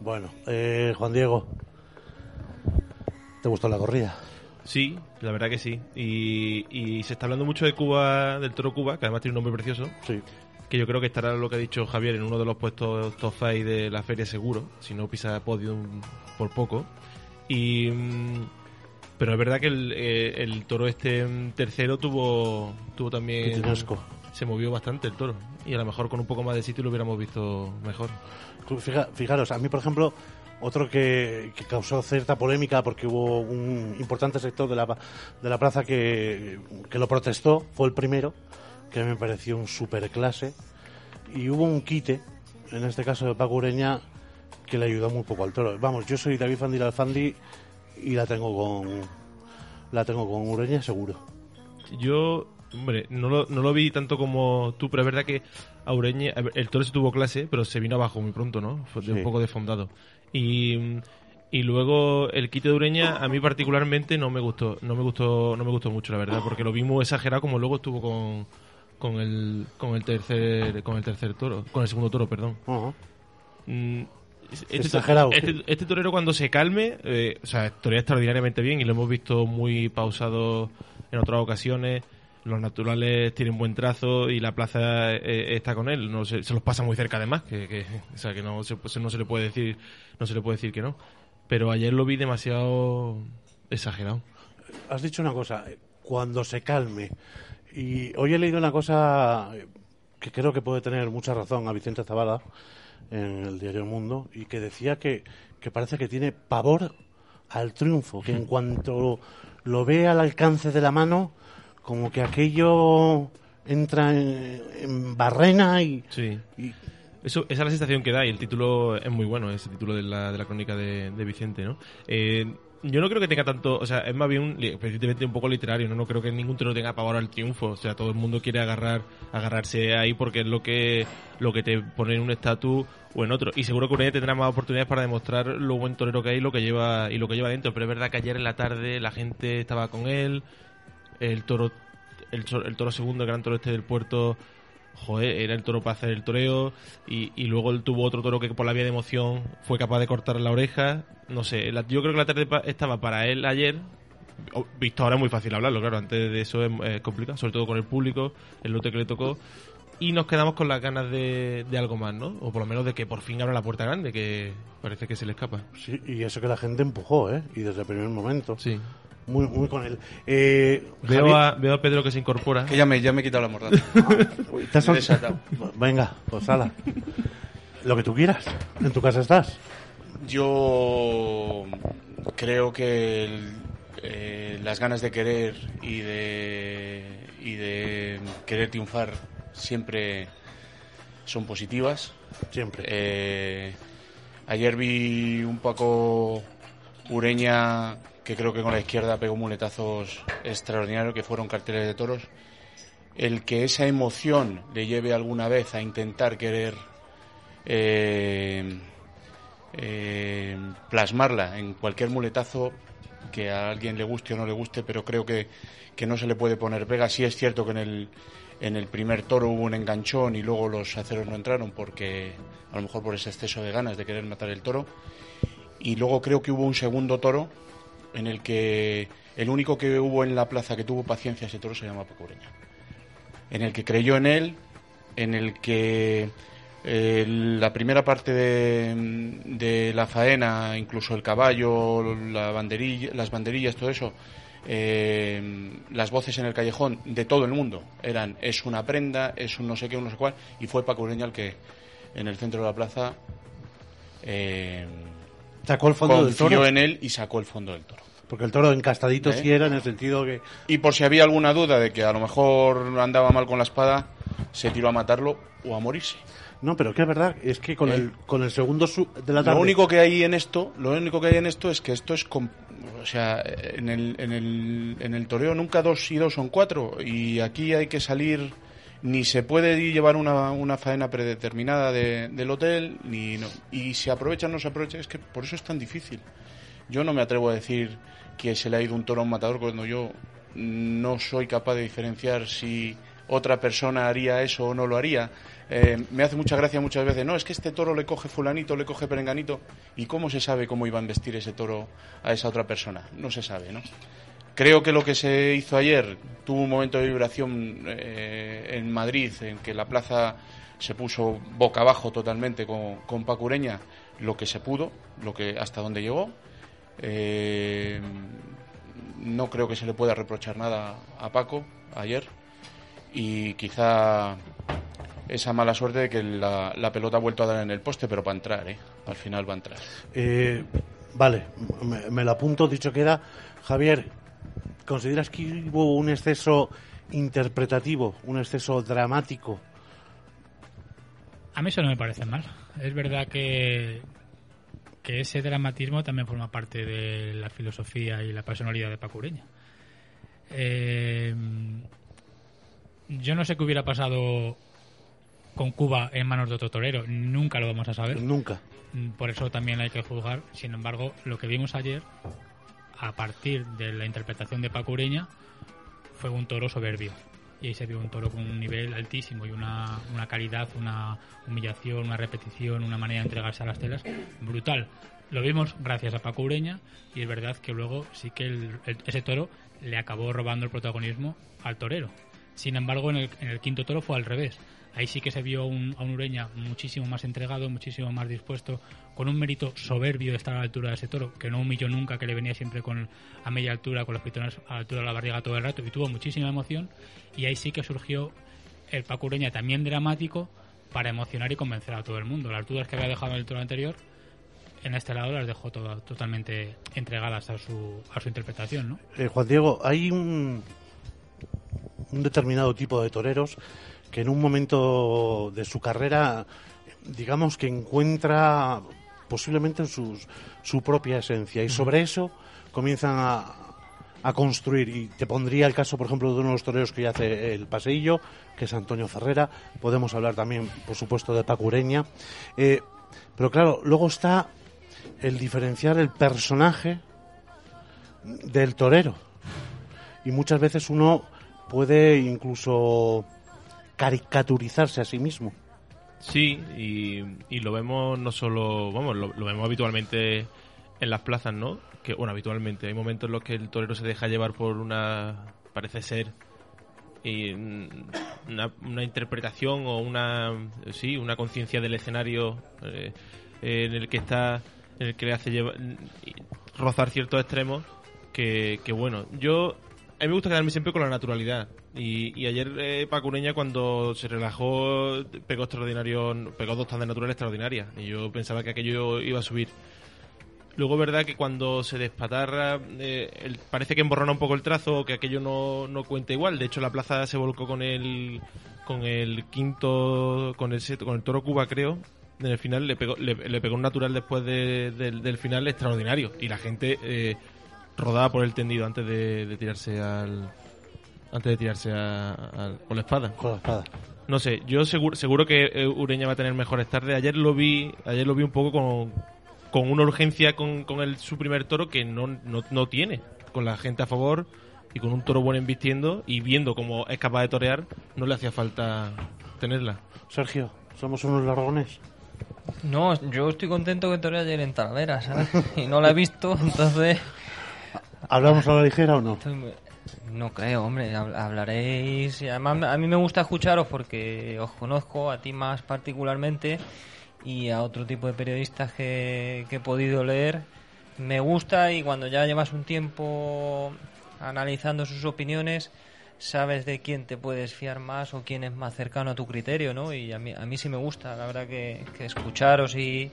S3: Bueno, eh, Juan Diego, ¿te gustó la corrida?
S7: Sí, la verdad que sí. Y, y se está hablando mucho de Cuba, del toro Cuba, que además tiene un nombre precioso.
S3: Sí.
S7: Que yo creo que estará lo que ha dicho Javier en uno de los puestos top 5 de la feria seguro, si no pisa podium por poco. Y mm, pero es verdad que el, eh, el toro este mm, tercero tuvo tuvo también se movió bastante el toro y a lo mejor con un poco más de sitio lo hubiéramos visto mejor.
S3: Fija- Fijaros, a mí, por ejemplo, otro que, que causó cierta polémica porque hubo un importante sector de la, de la plaza que, que lo protestó, fue el primero, que me pareció un superclase, y hubo un quite, en este caso de Paco Ureña, que le ayudó muy poco al toro. Vamos, yo soy David Fandi Alfandi y la tengo con la tengo con Ureña seguro.
S7: Yo, hombre, no lo, no lo vi tanto como tú, pero es verdad que a ver, el toro se tuvo clase, pero se vino abajo muy pronto, ¿no? Fue
S3: Sí.
S7: un poco desfondado. Y, y luego el quite de Ureña a mí particularmente no me gustó, no me gustó, no me gustó mucho la verdad, porque lo vi muy exagerado como luego estuvo con, con el con el tercer con el tercer toro, con el segundo toro, perdón. Mm, Este,
S3: Exagerado,
S7: este,
S3: sí.
S7: este torero cuando se calme, eh, o sea, torea extraordinariamente bien y lo hemos visto muy pausado en otras ocasiones. Los naturales tienen buen trazo y la plaza eh, está con él. No se, se los pasa muy cerca además, que, que- o sea que no se, pues no se le puede decir, no se le puede decir que no. Pero ayer lo vi demasiado exagerado.
S3: has dicho una cosa, cuando se calme. Y hoy he leído una cosa que creo que puede tener mucha razón a Vicente Zavala en el diario El Mundo y que decía que, que parece que tiene pavor al triunfo, que en cuanto lo ve al alcance de la mano, como que aquello entra en, en barrena y,
S7: Sí.
S3: y-
S7: Eso, esa es la sensación que da y el título es muy bueno, ese título de la, de la crónica de, de Vicente, ¿no? Eh, yo no creo que tenga tanto, o sea, es más bien un, un poco literario, ¿no? No creo que ningún toro tenga pavor al triunfo, o sea, todo el mundo quiere agarrar, agarrarse ahí porque es lo que, lo que te pone en un estatus o en otro. Y seguro que Ureña tendrá más oportunidades para demostrar lo buen torero que hay lo que lleva, y lo que lleva dentro, pero es verdad que ayer en la tarde la gente estaba con él, el toro, el, el toro segundo, el gran toro este del puerto, joder, era el toro para hacer el toreo y, y luego él tuvo otro toro que por la vía de emoción fue capaz de cortar la oreja. No sé, la- yo creo que la tarde estaba para él ayer. Visto ahora es muy fácil hablarlo, claro, antes de eso es, es complicado, sobre todo con el público, el lote que le tocó. Y nos quedamos con las ganas de, de algo más, ¿no? O por lo menos de que por fin abra la puerta grande, que parece que se le escapa.
S3: sí, y eso que la gente empujó, ¿eh? Y desde el primer momento.
S7: Sí.
S3: Muy, muy con él. Eh,
S7: Veo
S3: Javier-
S7: a, veo a Pedro que se incorpora.
S5: Que ya me, ya me he quitado la mordaza.
S3: Uy, ¿te has
S5: Me he
S3: sol-
S5: desatado.
S3: Venga, pues ala. Lo que tú quieras. En tu casa estás.
S5: Yo creo que el- eh, las ganas de querer y de, y de querer triunfar siempre son positivas.
S3: Siempre.
S5: Eh, ayer vi un Paco Ureña que creo que con la izquierda pegó muletazos extraordinarios que fueron carteles de toros. El que esa emoción le lleve alguna vez a intentar querer eh, eh, plasmarla en cualquier muletazo que a alguien le guste o no le guste, pero creo que, que no se le puede poner pega. Sí es cierto que en el, en el primer toro hubo un enganchón y luego los aceros no entraron porque a lo mejor por ese exceso de ganas de querer matar el toro. Y luego creo que hubo un segundo toro en el que el único que hubo en la plaza que tuvo paciencia ese toro se llama Paco Ureña. En el que creyó en él, en el que eh, la primera parte de, la faena, incluso el caballo, la banderilla, las banderillas, todo eso, eh, las voces en el callejón de todo el mundo eran es una prenda, es un no sé qué, un no sé cuál, y fue Paco Ureña el que en el centro de la plaza eh,
S3: Sacó el fondo del toro.
S5: en él y sacó el fondo del toro.
S3: Porque el toro encastadito
S5: ¿Eh?
S3: sí era en el sentido que.
S5: Y por si había alguna duda de que a lo mejor andaba mal con la espada, se tiró a matarlo o a morirse.
S3: No, pero que es verdad, es que con
S5: Eh.
S3: el, con el segundo su- de la tarde.
S5: Lo único que hay en esto, lo único que hay en esto es que esto es, com- o sea, en el, en el, en el toreo nunca dos y dos son cuatro y aquí hay que salir, ni se puede llevar una, una faena predeterminada de- del hotel, ni no. y se aprovecha o no se aprovecha, es que por eso es tan difícil. Yo no me atrevo a decir que se le ha ido un toro a un matador cuando yo no soy capaz de diferenciar si otra persona haría eso o no lo haría. Eh, me hace mucha gracia muchas veces, no, es que este toro le coge fulanito, le coge perenganito. ¿Y cómo se sabe cómo iba a vestir ese toro a esa otra persona? No se sabe, ¿no? Creo que lo que se hizo ayer tuvo un momento de vibración eh, en Madrid, en que la plaza se puso boca abajo totalmente con, con Paco Ureña, lo que se pudo, lo que hasta donde llegó. Eh, no creo que se le pueda reprochar nada a Paco ayer y quizá esa mala suerte de que la, la pelota ha vuelto a dar en el poste, pero va a entrar, ¿eh? Al final va a entrar.
S3: Eh, vale, me, me lo apunto, dicho queda. Javier, ¿consideras que hubo un exceso interpretativo, un exceso dramático?
S6: A mí eso no me parece mal. Es verdad que, que ese dramatismo también forma parte de la filosofía y la personalidad de Paco Ureña. Eh, yo no sé qué hubiera pasado con Cuba en manos de otro torero. Nunca lo vamos a saber.
S3: Nunca.
S6: Por eso también hay que juzgar. Sin embargo, lo que vimos ayer, a partir de la interpretación de Paco Ureña, fue un toro soberbio. Y ahí se vio un toro con un nivel altísimo y una, una calidad, una humillación, una repetición, una manera de entregarse a las telas brutal. Lo vimos gracias a Paco Ureña y es verdad que luego sí que ese toro le acabó robando el protagonismo al torero. Sin embargo, en el, quinto toro fue al revés. Ahí sí que se vio a un Ureña muchísimo más entregado, muchísimo más dispuesto, con un mérito soberbio de estar a la altura de ese toro, que no humilló nunca, que le venía siempre con a media altura, con los pitones a la altura de la barriga todo el rato, y tuvo muchísima emoción. Y ahí sí que surgió el Paco Ureña también dramático para emocionar y convencer a todo el mundo. Las dudas que había dejado en el toro anterior, en este lado las dejó todo, totalmente entregadas a su, a su interpretación, ¿no?
S3: Eh, Juan Diego, hay un, un determinado tipo de toreros que en un momento de su carrera, digamos que encuentra posiblemente sus, su propia esencia y sobre eso comienzan a, a construir. Y te pondría el caso, por ejemplo, de uno de los toreros que ya hace el paseillo, que es Antonio Ferrera. Podemos hablar también, por supuesto, de Paco Ureña. Eh, pero claro, luego está el diferenciar el personaje del torero. Y muchas veces uno puede incluso caricaturizarse a sí mismo.
S7: Sí, y, y lo vemos no solo, vamos, lo, lo vemos habitualmente en las plazas, ¿no? Que, bueno, habitualmente. Hay momentos en los que el torero se deja llevar por una, parece ser, y mm, una, una interpretación o una, sí, una conciencia del escenario eh, en el que está, en el que le hace llevar, rozar ciertos extremos que, que bueno, yo a mí me gusta quedarme siempre con la naturalidad. Y, ayer eh, Paco Ureña cuando se relajó pegó extraordinario, pegó dos tandas naturales extraordinarias. Y yo pensaba que aquello iba a subir. Luego, verdad que cuando se despatarra, eh, parece que emborrona un poco el trazo, que aquello no, no cuenta igual. De hecho, la plaza se volcó con el, con el quinto, con el, con el toro Cuba, creo. En el final le pegó, le, pegó un natural después de- del final extraordinario. Y la gente eh, rodaba por el tendido antes de, de tirarse al. Antes de tirarse a, al- con la espada.
S3: Con la espada.
S7: No sé, yo seguro, seguro que eh, Ureña va a tener mejores tardes. Ayer lo vi, ayer lo vi un poco con, con una urgencia con, con el, su primer toro que no, no, no tiene. Con la gente a favor y con un toro bueno embistiendo y viendo cómo es capaz de torear, no le hacía falta tenerla.
S3: Sergio, somos unos largones.
S4: No, yo estoy contento que toreé ayer en Talavera, ¿sabes? Y no la he visto, entonces...
S3: ¿Hablamos a la ligera o no?
S4: No creo, hombre, hab- hablaréis... además, a mí me gusta escucharos porque os conozco, a ti más particularmente, y a otro tipo de periodistas que, que he podido leer. Me gusta y cuando ya llevas un tiempo analizando sus opiniones, sabes de quién te puedes fiar más o quién es más cercano a tu criterio, ¿no? Y a mí, a mí sí me gusta, la verdad, que, que escucharos y,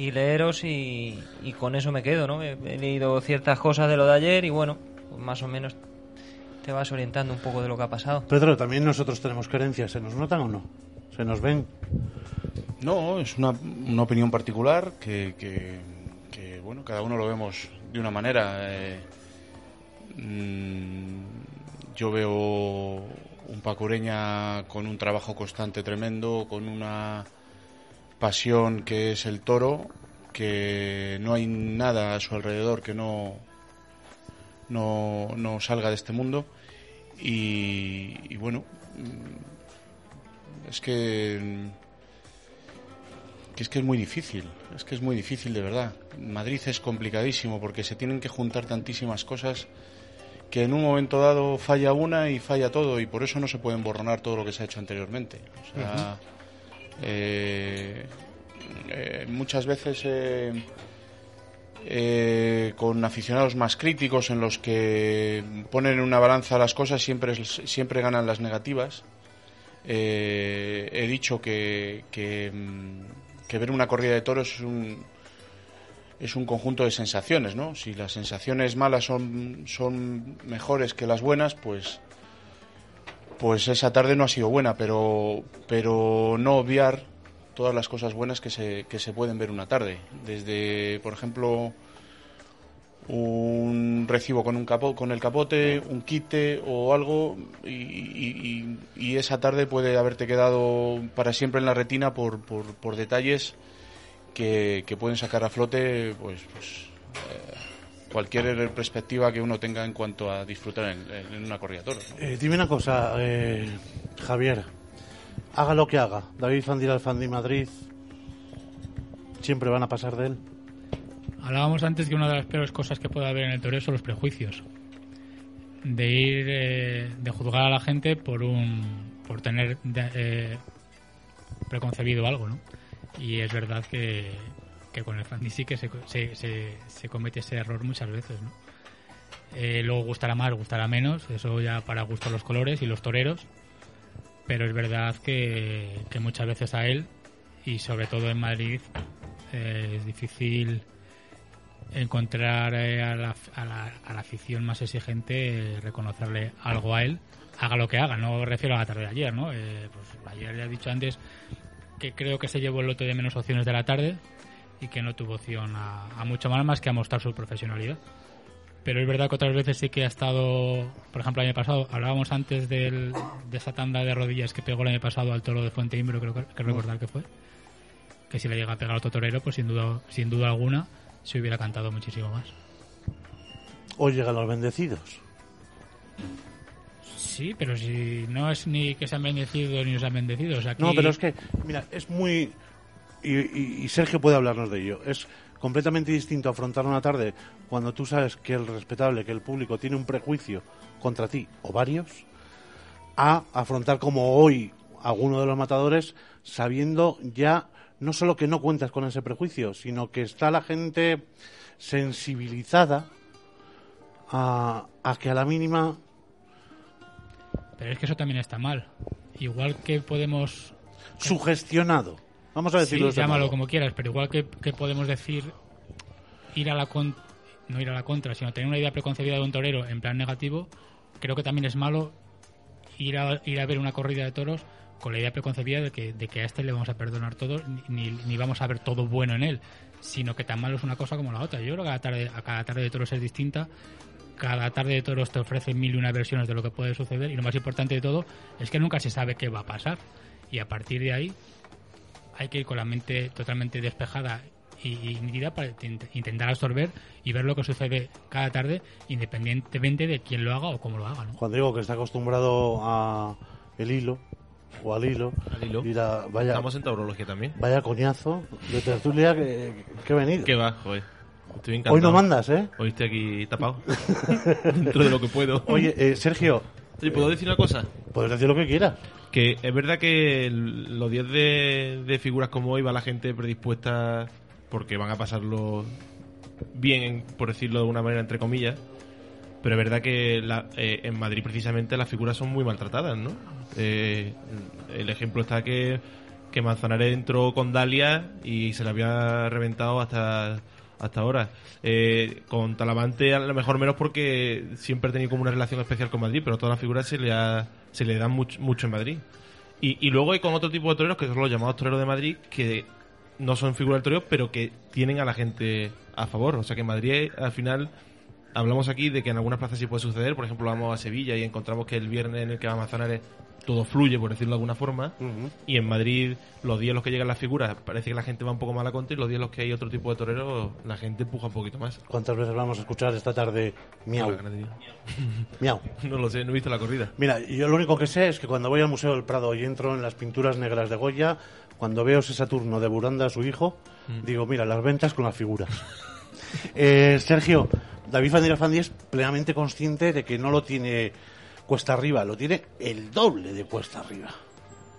S4: y leeros y, y con eso me quedo, ¿no? He, he leído ciertas cosas de lo de ayer y bueno, pues más o menos te vas orientando un poco de lo que ha pasado.
S3: Pedro, también nosotros tenemos creencias. ¿Se nos notan o no? ¿Se nos ven?
S5: No, es una, una opinión particular que, que, que, bueno, cada uno lo vemos de una manera. eh, mm, yo veo un Paco Ureña con un trabajo constante tremendo, con una pasión que es el toro, que no hay nada a su alrededor que no, no, no salga de este mundo. Y, bueno, mm, es que mm, que es que es muy difícil, es que es muy difícil de verdad. Madrid es complicadísimo porque se tienen que juntar tantísimas cosas que en un momento dado falla una y falla todo y por eso no se puede emborronar todo lo que se ha hecho anteriormente. Eh, eh, muchas veces eh, con aficionados más críticos en los que ponen en una balanza las cosas siempre, siempre ganan las negativas. He dicho que, que, mm, que ver una corrida de toros es un, es un conjunto de sensaciones, ¿no? Si las sensaciones malas son, son mejores que las buenas, pues, pues esa tarde no ha sido buena, pero, pero no obviar todas las cosas buenas que se, que se pueden ver una tarde. Desde, por ejemplo, un recibo con un capo, con el capote, un quite o algo y, y- esa tarde puede haberte quedado para siempre en la retina por, por, por detalles que, que pueden sacar a flote pues, pues, eh, cualquier perspectiva que uno tenga en cuanto a disfrutar en, en una corrida de toros. ¿no?
S3: Eh, dime una cosa, eh, Javier. Haga lo que haga. David Fandil Alfandi Madrid. Siempre van a pasar de él.
S6: Hablábamos antes que una de las peores cosas que puede haber en el toreo son los prejuicios. De ir, eh, de juzgar a la gente por un, por tener de- eh, preconcebido algo, ¿no? Y es verdad que, que con el Fanny sí que se, se, se, comete ese error muchas veces, ¿no? Eh, luego gustará más, gustará menos, eso ya para gusto los colores y los toreros, pero es verdad que, que muchas veces a él, y sobre todo en Madrid, eh, es difícil encontrar eh, a, la, a, la, a, la, afición más exigente, eh, reconocerle algo a él, haga lo que haga, no refiero a la tarde de ayer, ¿no? Pues ayer ya he dicho antes que creo que se llevó el lote de menos opciones de la tarde y que no tuvo opción a, a mucho más más que a mostrar su profesionalidad. Pero es verdad que otras veces sí que ha estado, por ejemplo, el año pasado, hablábamos antes del, de esa tanda de rodillas que pegó el año pasado al toro de Fuente Imbro, creo que, que recordar que fue. Que si le llega a pegar a otro torero, pues sin duda, sin duda alguna se hubiera cantado muchísimo más.
S3: Hoy llegan los bendecidos.
S6: Sí, pero si no es ni que sean bendecidos ni no sean bendecidos. Aquí...
S3: No, pero es que, mira, es muy. Y, y, y, Sergio puede hablarnos de ello. Es completamente distinto afrontar una tarde cuando tú sabes que el respetable, que el público tiene un prejuicio contra ti o varios, a afrontar como hoy alguno de los matadores sabiendo ya no solo que no cuentas con ese prejuicio, sino que está la gente sensibilizada a, a, que a la mínima...
S6: Pero es que eso también está mal. Igual que podemos...
S3: Sugestionado. Vamos a decirlo.
S6: Sí, llámalo como quieras, pero igual que, que podemos decir ir a la con... no ir a la contra, sino tener una idea preconcebida de un torero en plan negativo, creo que también es malo ir a, ir a ver una corrida de toros con la idea preconcebida de que, de que a este le vamos a perdonar todo, ni, ni vamos a ver todo bueno en él, sino que tan malo es una cosa como la otra. Yo creo que cada tarde, a cada tarde de toros es distinta, cada tarde de toros te ofrece mil y una versiones de lo que puede suceder, y lo más importante de todo es que nunca se sabe qué va a pasar. Y a partir de ahí hay que ir con la mente totalmente despejada y, nítida para intentar absorber y ver lo que sucede cada tarde, independientemente de quién lo haga o cómo lo haga. ¿no?
S3: Cuando digo que está acostumbrado a el hilo, o al hilo.
S7: Al hilo.
S3: Mira, vaya,
S7: Estamos en taurología también.
S3: Vaya coñazo de tertulia que, que he venido.
S7: ¿Qué va? Joder. Estoy encantado.
S3: Hoy no mandas, ¿eh?
S7: Hoy estoy aquí tapado. Dentro de lo que puedo.
S3: Oye, eh, Sergio.
S7: ¿Te puedo decir una cosa?
S3: Puedes decir lo que quieras.
S7: Que es verdad que los días de, figuras como hoy va la gente predispuesta porque van a pasarlo bien, por decirlo de alguna manera, entre comillas. Pero es verdad que la, eh, en Madrid precisamente las figuras son muy maltratadas, ¿no? Eh, el ejemplo está que, que Manzanares entró con Dalia y se le había reventado hasta hasta ahora. Eh, con Talavante a lo mejor menos porque siempre ha tenido como una relación especial con Madrid, pero todas las figuras se le, ha, se le dan mucho, mucho en Madrid. Y, y, luego hay con otro tipo de toreros, que son los llamados toreros de Madrid, que no son figuras del toreo, pero que tienen a la gente a favor. O sea que en Madrid al final hablamos aquí de que en algunas plazas sí puede suceder, por ejemplo vamos a Sevilla y encontramos que el viernes en el que va a Manzanares todo fluye, por decirlo de alguna forma, uh -huh. y en Madrid los días en los que llegan las figuras parece que la gente va un poco más a la contra y los días en los que hay otro tipo de toreros la gente empuja un poquito más.
S3: ¿Cuántas veces vamos a escuchar esta tarde miau? miau.
S7: No lo sé, no he visto la corrida.
S3: Mira, yo lo único que sé es que cuando voy al Museo del Prado y entro en las pinturas negras de Goya, cuando veo ese Saturno de Buranda a su hijo, -huh. digo, mira, las ventas con las figuras. eh, Sergio, David Fandirafandi es plenamente consciente de que no lo tiene cuesta arriba, lo tiene el doble de cuesta arriba.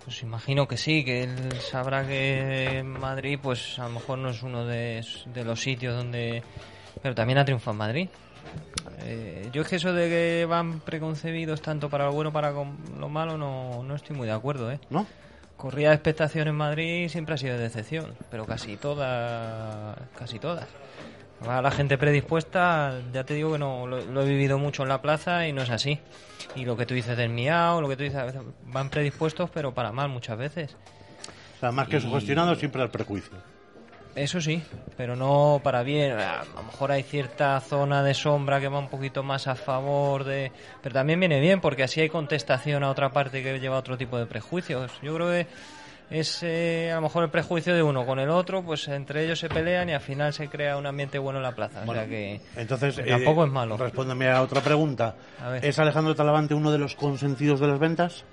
S4: Pues imagino que sí, que él sabrá que Madrid, pues a lo mejor no es uno de, de los sitios donde. Pero también ha triunfado en Madrid. Eh, yo es que eso de que van preconcebidos tanto para lo bueno para lo malo no, no estoy muy de acuerdo, ¿eh?
S3: ¿No?
S4: Corrida de expectación en Madrid siempre ha sido de decepción, pero casi todas, casi todas. A la gente predispuesta, ya te digo que no lo, lo, he vivido mucho en la plaza y no es así. Y lo que tú dices del miau, lo que tú dices, a veces van predispuestos, pero para mal muchas veces.
S3: O sea, más que y... sugestionado, siempre al prejuicio.
S4: Eso sí, pero no para bien. A lo mejor hay cierta zona de sombra que va un poquito más a favor de. Pero también viene bien porque así hay contestación a otra parte que lleva otro tipo de prejuicios. Yo creo que es eh, a lo mejor el prejuicio de uno con el otro, pues entre ellos se pelean y al final se crea un ambiente bueno en la plaza.
S3: Bueno,
S4: o sea que
S3: entonces
S4: que tampoco
S3: eh,
S4: es malo.
S3: Respóndeme a otra pregunta.
S4: A
S3: ¿Es Alejandro Talavante uno de los consentidos de las ventas?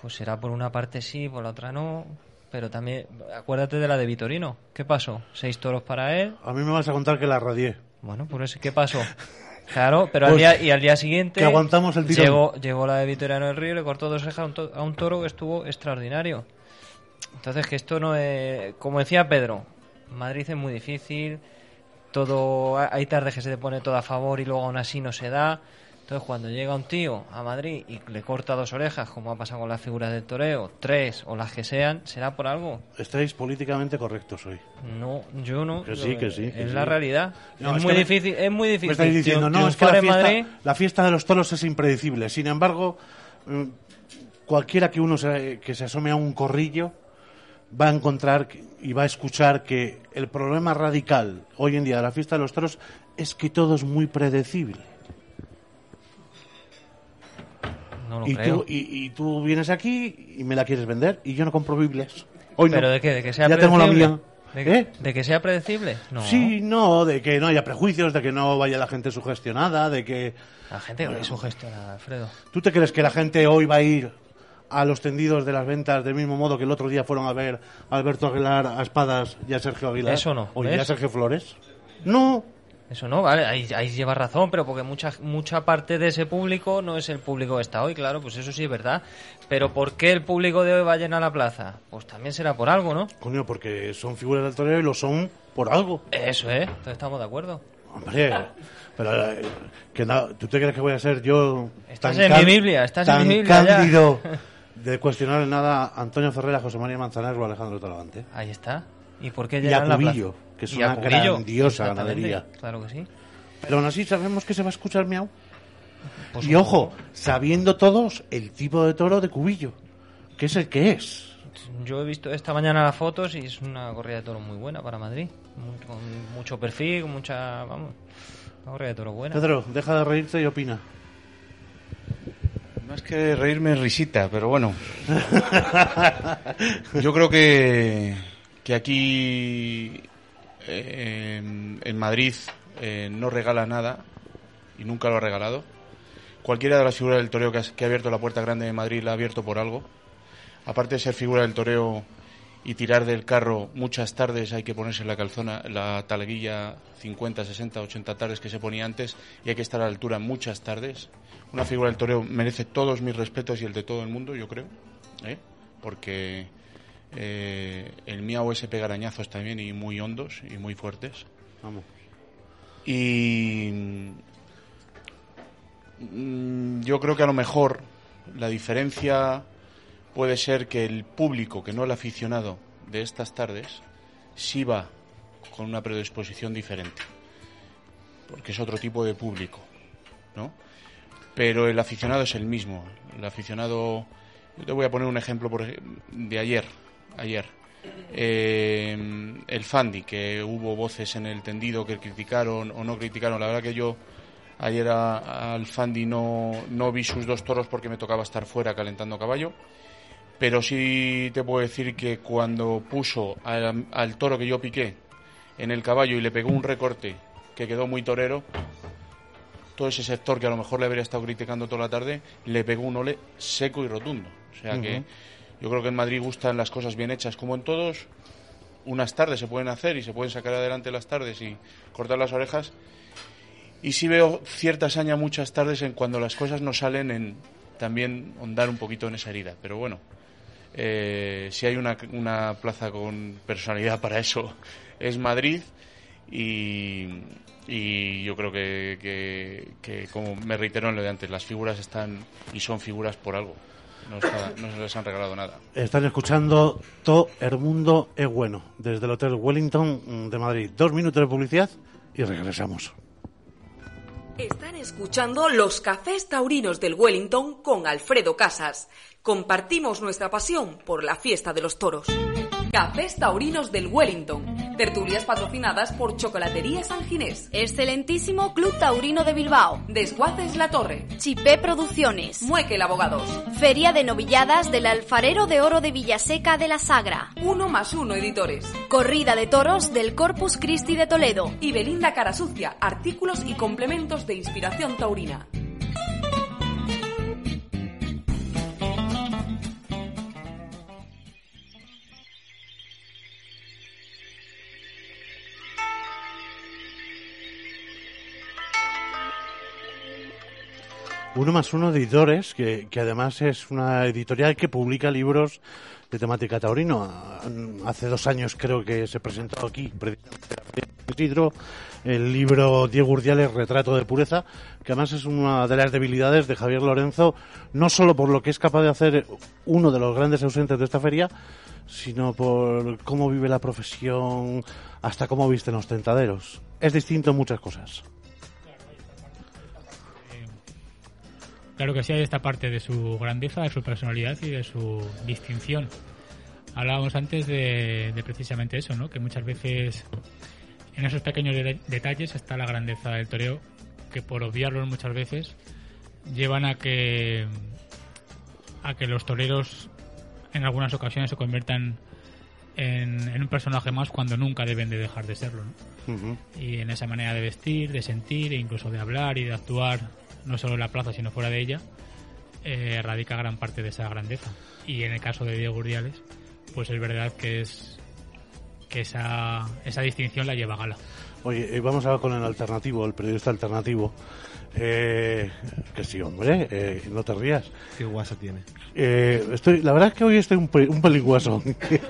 S4: Pues será por una parte sí, por la otra no. Pero también, acuérdate de la de Vitorino. ¿Qué pasó? ¿Seis toros para él?
S3: A mí me vas a contar que la radié.
S4: Bueno, por eso, ¿qué pasó? Claro, pero pues, al día, y al día siguiente
S3: que aguantamos el tirón.
S4: Llegó, llegó la de Vitoriano del Río y le cortó dos cejas a un toro que estuvo extraordinario Entonces, que esto no es. Como decía Pedro, Madrid es muy difícil. Todo. Hay tardes que se te pone todo a favor y luego aún así no se da. Entonces, cuando llega un tío a Madrid y le corta dos orejas, como ha pasado con las figuras del toreo, tres o las que sean, ¿será por algo?
S3: Estáis políticamente correctos hoy.
S4: No, yo no.
S3: Que sí, que sí, que
S4: es
S3: sí.
S4: la realidad.
S3: No,
S4: es,
S3: es
S4: muy
S3: me-
S4: difícil, es muy difícil.
S3: Me estáis diciendo, no, es que la fiesta,
S4: Madrid.
S3: la fiesta de los toros es impredecible. Sin embargo, mm, cualquiera que uno se, que se asome a un corrillo va a encontrar que- y va a escuchar que el problema radical hoy en día de la fiesta de los toros es que todo es muy predecible.
S4: No lo
S3: Y
S4: creo.
S3: tú, y, y tú vienes aquí y me la quieres vender y yo no compro Biblias. Hoy no.
S4: ¿Pero de qué? ¿De que sea
S3: Ya tengo la
S4: predecible?
S3: mía.
S4: ¿De,
S3: ¿Eh?
S4: de que sea predecible? No.
S3: Sí, no, de que no haya prejuicios, de que no vaya la gente sugestionada, de que...
S4: La gente que sugestiona, Alfredo.
S3: ¿Tú te crees que la gente hoy va a ir a los tendidos de las ventas del mismo modo que el otro día fueron a ver a Alberto Aguilar, a Espadas y a Sergio Aguilar?
S4: Eso no,
S3: O y
S4: ¿ves?
S3: a Sergio Flores. No,
S4: Eso no, vale, ahí, ahí lleva razón, pero porque mucha, mucha parte de ese público no es el público que está hoy, claro, pues eso sí es verdad. Pero ¿por qué el público de hoy va a llenar la plaza? Pues también será por algo, ¿no?
S3: coño, porque son figuras del toreo y lo son por algo.
S4: Eso, ¿eh? Entonces estamos de acuerdo.
S3: Hombre, pero eh, que no- ¿tú te crees que voy a ser yo
S4: Estás en mi Biblia, estás en mi Biblia ya.
S3: de cuestionar en nada a Antonio Ferrera, José María Manzanares o Alejandro Talavante?
S4: Ahí está. ¿Y por qué
S3: Y
S4: llenar
S3: a
S4: la
S3: Cubillo, que es una
S4: Cubillo,
S3: grandiosa ganadería.
S4: Claro que sí.
S3: Pero aún así sabemos que se va a escuchar miau.
S4: Pues
S3: y ojo, sabiendo todos el tipo de toro de Cubillo, que es el que es.
S4: Yo he visto esta mañana las fotos y es una corrida de toros muy buena para Madrid. Con mucho perfil, con mucha. Vamos. Una corrida de toros buena.
S3: Pedro, deja de reírte y opina.
S5: Más que reírme es risita, pero bueno. Yo creo que, que aquí eh, en, Madrid eh, no regala nada y nunca lo ha regalado. Cualquiera de las figuras del toreo que, has- que ha abierto la puerta grande de Madrid la ha abierto por algo. Aparte de ser figura del toreo y tirar del carro muchas tardes hay que ponerse la calzona, la talaguilla 50, 60, 80 tardes que se ponía antes y hay que estar a la altura muchas tardes. Una figura del toreo merece todos mis respetos y el de todo el mundo, yo creo, ¿eh? porque eh, el miau ese pega arañazos también y muy hondos y muy fuertes.
S3: Vamos.
S5: Y mm, yo creo que a lo mejor la diferencia puede ser que el público, que no el aficionado de estas tardes, sí va con una predisposición diferente. Porque es otro tipo de público, ¿no? Pero el aficionado es el mismo. El aficionado... Yo te voy a poner un ejemplo por de ayer. Ayer. Eh, el Fandi, que hubo voces en el tendido que criticaron o no criticaron. La verdad que yo ayer a- al Fandi no, no vi sus dos toros porque me tocaba estar fuera calentando caballo. Pero sí te puedo decir que cuando puso al, al toro que yo piqué en el caballo y le pegó un recorte que quedó muy torero, todo ese sector que a lo mejor le habría estado criticando toda la tarde, le pegó un ole seco y rotundo. O sea que yo creo que en Madrid gustan las cosas bien hechas, como en todos. Unas tardes se pueden hacer y se pueden sacar adelante las tardes y cortar las orejas. Y sí veo cierta hazaña muchas tardes en cuando las cosas no salen en también hondar un poquito en esa herida. Pero bueno, eh, si hay una, una plaza con personalidad para eso, es Madrid. Y, y yo creo que, que- que, como me reitero en lo de antes, las figuras están y son figuras por algo. No, está- no se les han regalado nada.
S3: Están escuchando To el mundo es bueno, desde el Hotel Wellington mm, de Madrid. Dos minutos de publicidad y regresamos.
S1: Están escuchando los cafés taurinos del Wellington con Alfredo Casas. Compartimos nuestra pasión por la fiesta de los toros. Cafés taurinos del Wellington. Tertulias patrocinadas por Chocolatería San Ginés.
S2: Excelentísimo Club Taurino de Bilbao.
S1: Desguaces La Torre.
S2: Chipé Producciones.
S1: Muekel Abogados.
S2: Feria de Novilladas del Alfarero de Oro de Villaseca de la Sagra.
S1: Uno más uno editores.
S2: Corrida de toros del Corpus Christi de Toledo.
S1: Y Belinda Carasucia. Artículos y complementos de inspiración taurina.
S3: Uno más uno editores, que, que además es una editorial que publica libros de temática taurino. Hace dos años creo que se presentó aquí, precisamente el libro Diego Urdiales, Retrato de Pureza, que además es una de las debilidades de Javier Lorenzo, no solo por lo que es capaz de hacer uno de los grandes ausentes de esta feria, sino por cómo vive la profesión, hasta cómo visten los tentaderos. Es distinto en muchas cosas.
S6: Claro que sí, hay esta parte de su grandeza, de su personalidad y de su distinción. Hablábamos antes de, de precisamente eso, ¿no? Que muchas veces en esos pequeños de- detalles está la grandeza del toreo, que por obviarlos muchas veces llevan a que a que los toreros en algunas ocasiones se conviertan en, en un personaje más cuando nunca deben de dejar de serlo, ¿no?
S3: Ujú.
S6: y en esa manera de vestir, de sentir e incluso de hablar y de actuar, no solo en la plaza sino fuera de ella, eh, radica gran parte de esa grandeza. Y en el caso de Diego Urdiales, pues es verdad que es que esa, esa distinción la lleva a gala.
S3: Oye, eh, vamos ahora con el alternativo, el periodista alternativo. Eh, que sí, hombre, eh, no te rías.
S7: Qué guasa tiene.
S3: Eh, estoy, la verdad es que hoy estoy un, un peliguaso.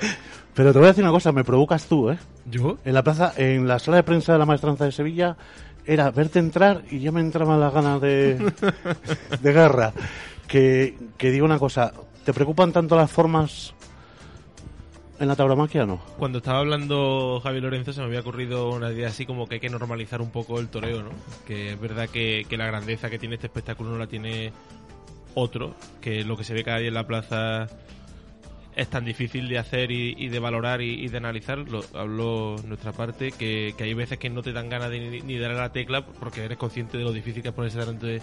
S3: Pero te voy a decir una cosa, me provocas tú, ¿eh?
S7: ¿Yo?
S3: En la plaza, en la sala de prensa de la maestranza de Sevilla, era verte entrar y ya me entraban las ganas de, de guerra. Que, que digo una cosa, ¿te preocupan tanto las formas en la tauromaquia o no?
S7: Cuando estaba hablando Javi Lorenzo se me había ocurrido una idea así como que hay que normalizar un poco el toreo, ¿no? Que es verdad que, que la grandeza que tiene este espectáculo no la tiene otro, que lo que se ve cada día en la plaza es tan difícil de hacer y, de valorar y, de analizar, lo, hablo nuestra parte, que, hay veces que no te dan ganas de ni, ni dar a la tecla porque eres consciente de lo difícil que es ponerse delante de,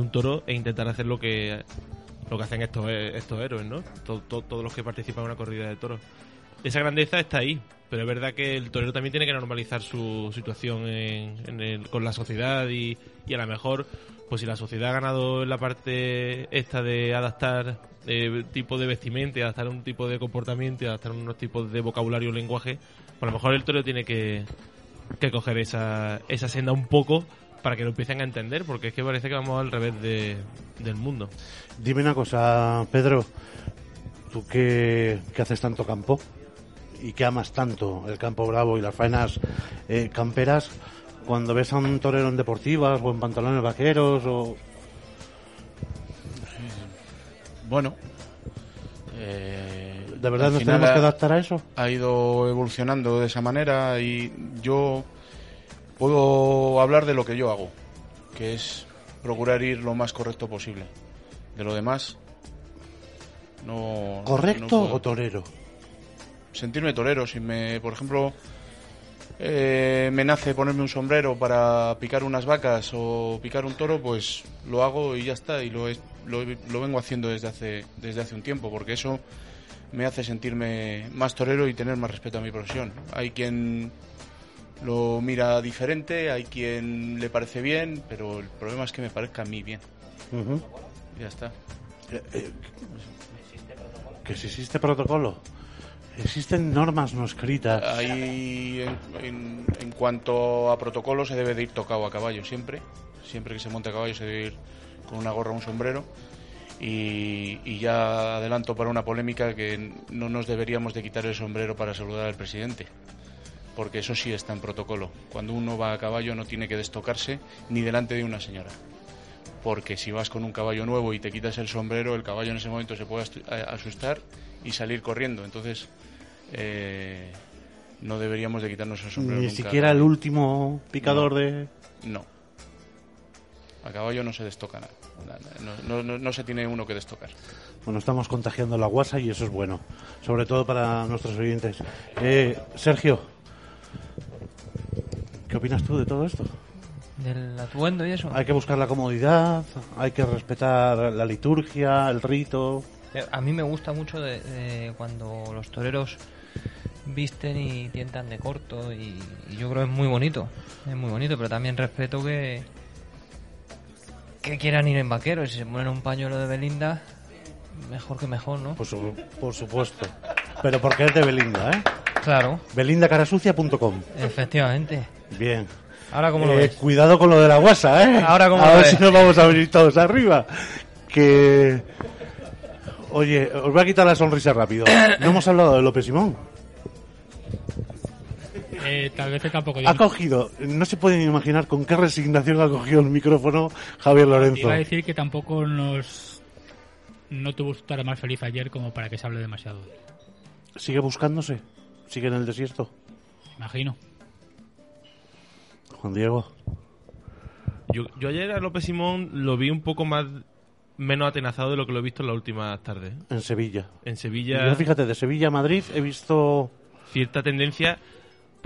S7: un toro e intentar hacer lo que lo que hacen estos, estos héroes, ¿no? To- to- todos los que participan en una corrida de toros. Esa grandeza está ahí, pero es verdad que el torero también tiene que normalizar su situación en- en el- con la sociedad y a lo mejor, pues si la sociedad ha ganado en la parte esta de adaptar eh, tipo de vestimenta, adaptar un tipo de comportamiento, adaptar unos tipos de vocabulario o lenguaje, pues a lo mejor el torero tiene que, que coger esa, esa senda un poco para que lo empiecen a entender, porque es que parece que vamos al revés de- del mundo.
S3: Dime una cosa, Pedro. Tú que, que haces tanto campo y que amas tanto el campo bravo y las faenas eh, camperas, cuando ves a un torero en deportivas o en pantalones vaqueros o...
S5: Bueno. eh,
S3: ¿De verdad nos tenemos que adaptar a eso?
S5: ha ido evolucionando de esa manera y yo puedo hablar de lo que yo hago, que es procurar ir lo más correcto posible. De lo demás, no.
S3: ¿Correcto
S5: no
S3: o torero?
S5: sentirme torero. Si me, por ejemplo, eh, me nace ponerme un sombrero para picar unas vacas o picar un toro, pues lo hago y ya está. Y lo, lo, lo vengo haciendo desde hace, desde hace un tiempo, porque eso me hace sentirme más torero y tener más respeto a mi profesión. Hay quien lo mira diferente, hay quien le parece bien, pero el problema es que me parezca a mí bien. Ya está.
S3: Eh, eh, que si existe protocolo. Existen normas no escritas.
S5: Ahí, en, cuanto a protocolo, se debe de ir tocado a caballo siempre. Siempre que se monte a caballo se debe ir con una gorra o un sombrero. Y, ya adelanto para una polémica que no nos deberíamos de quitar el sombrero para saludar al presidente. Porque eso sí está en protocolo. Cuando uno va a caballo no tiene que destocarse ni delante de una señora. Porque si vas con un caballo nuevo y te quitas el sombrero, el caballo en ese momento se puede asustar y salir corriendo. Entonces, eh, no deberíamos de quitarnos el sombrero.
S3: Ni
S5: nunca.
S3: siquiera el último picador
S5: No.
S3: de...
S5: No. A caballo no se destoca nada. No, no- no- no se tiene uno que destocar.
S3: Bueno, estamos contagiando la guasa y eso es bueno. Sobre todo para nuestros oyentes. Eh, Sergio, ¿qué opinas tú de todo esto?
S4: Del atuendo y eso.
S3: Hay que buscar la comodidad, hay que respetar la liturgia, el rito.
S4: Eh, A mí me gusta mucho de, de cuando los toreros visten y tientan de corto y, y yo creo que es muy bonito, es muy bonito, pero también respeto que que quieran ir en vaquero y si se ponen un pañuelo de Belinda, mejor que mejor, ¿no?
S3: Por, su- por supuesto. Pero porque es de Belinda, ¿eh?
S4: Claro,
S3: Belindacarasucia.com.
S4: efectivamente.
S3: Bien.
S4: Ahora cómo lo
S3: Eh, cuidado con lo de la guasa, ¿eh?
S4: Ahora, ¿cómo
S3: A ver
S4: ves?
S3: si nos vamos a venir todos arriba. Que... Oye, os voy a quitar la sonrisa rápido. No hemos hablado de López Simón.
S6: Eh, tal vez tampoco.
S3: Ha cogido, no se pueden imaginar con qué resignación ha cogido el micrófono Javier Lorenzo.
S6: Iba a decir que tampoco nos no tuvo su tarde más feliz ayer como para que se hable demasiado.
S3: ¿Sigue buscándose? ¿Sigue en el desierto?
S6: Imagino.
S3: Juan Diego.
S7: Yo, yo ayer a López Simón lo vi un poco más menos atenazado de lo que lo he visto en las últimas tardes.
S3: En Sevilla.
S7: En Sevilla.
S3: Yo, fíjate, de Sevilla a Madrid he visto
S7: cierta tendencia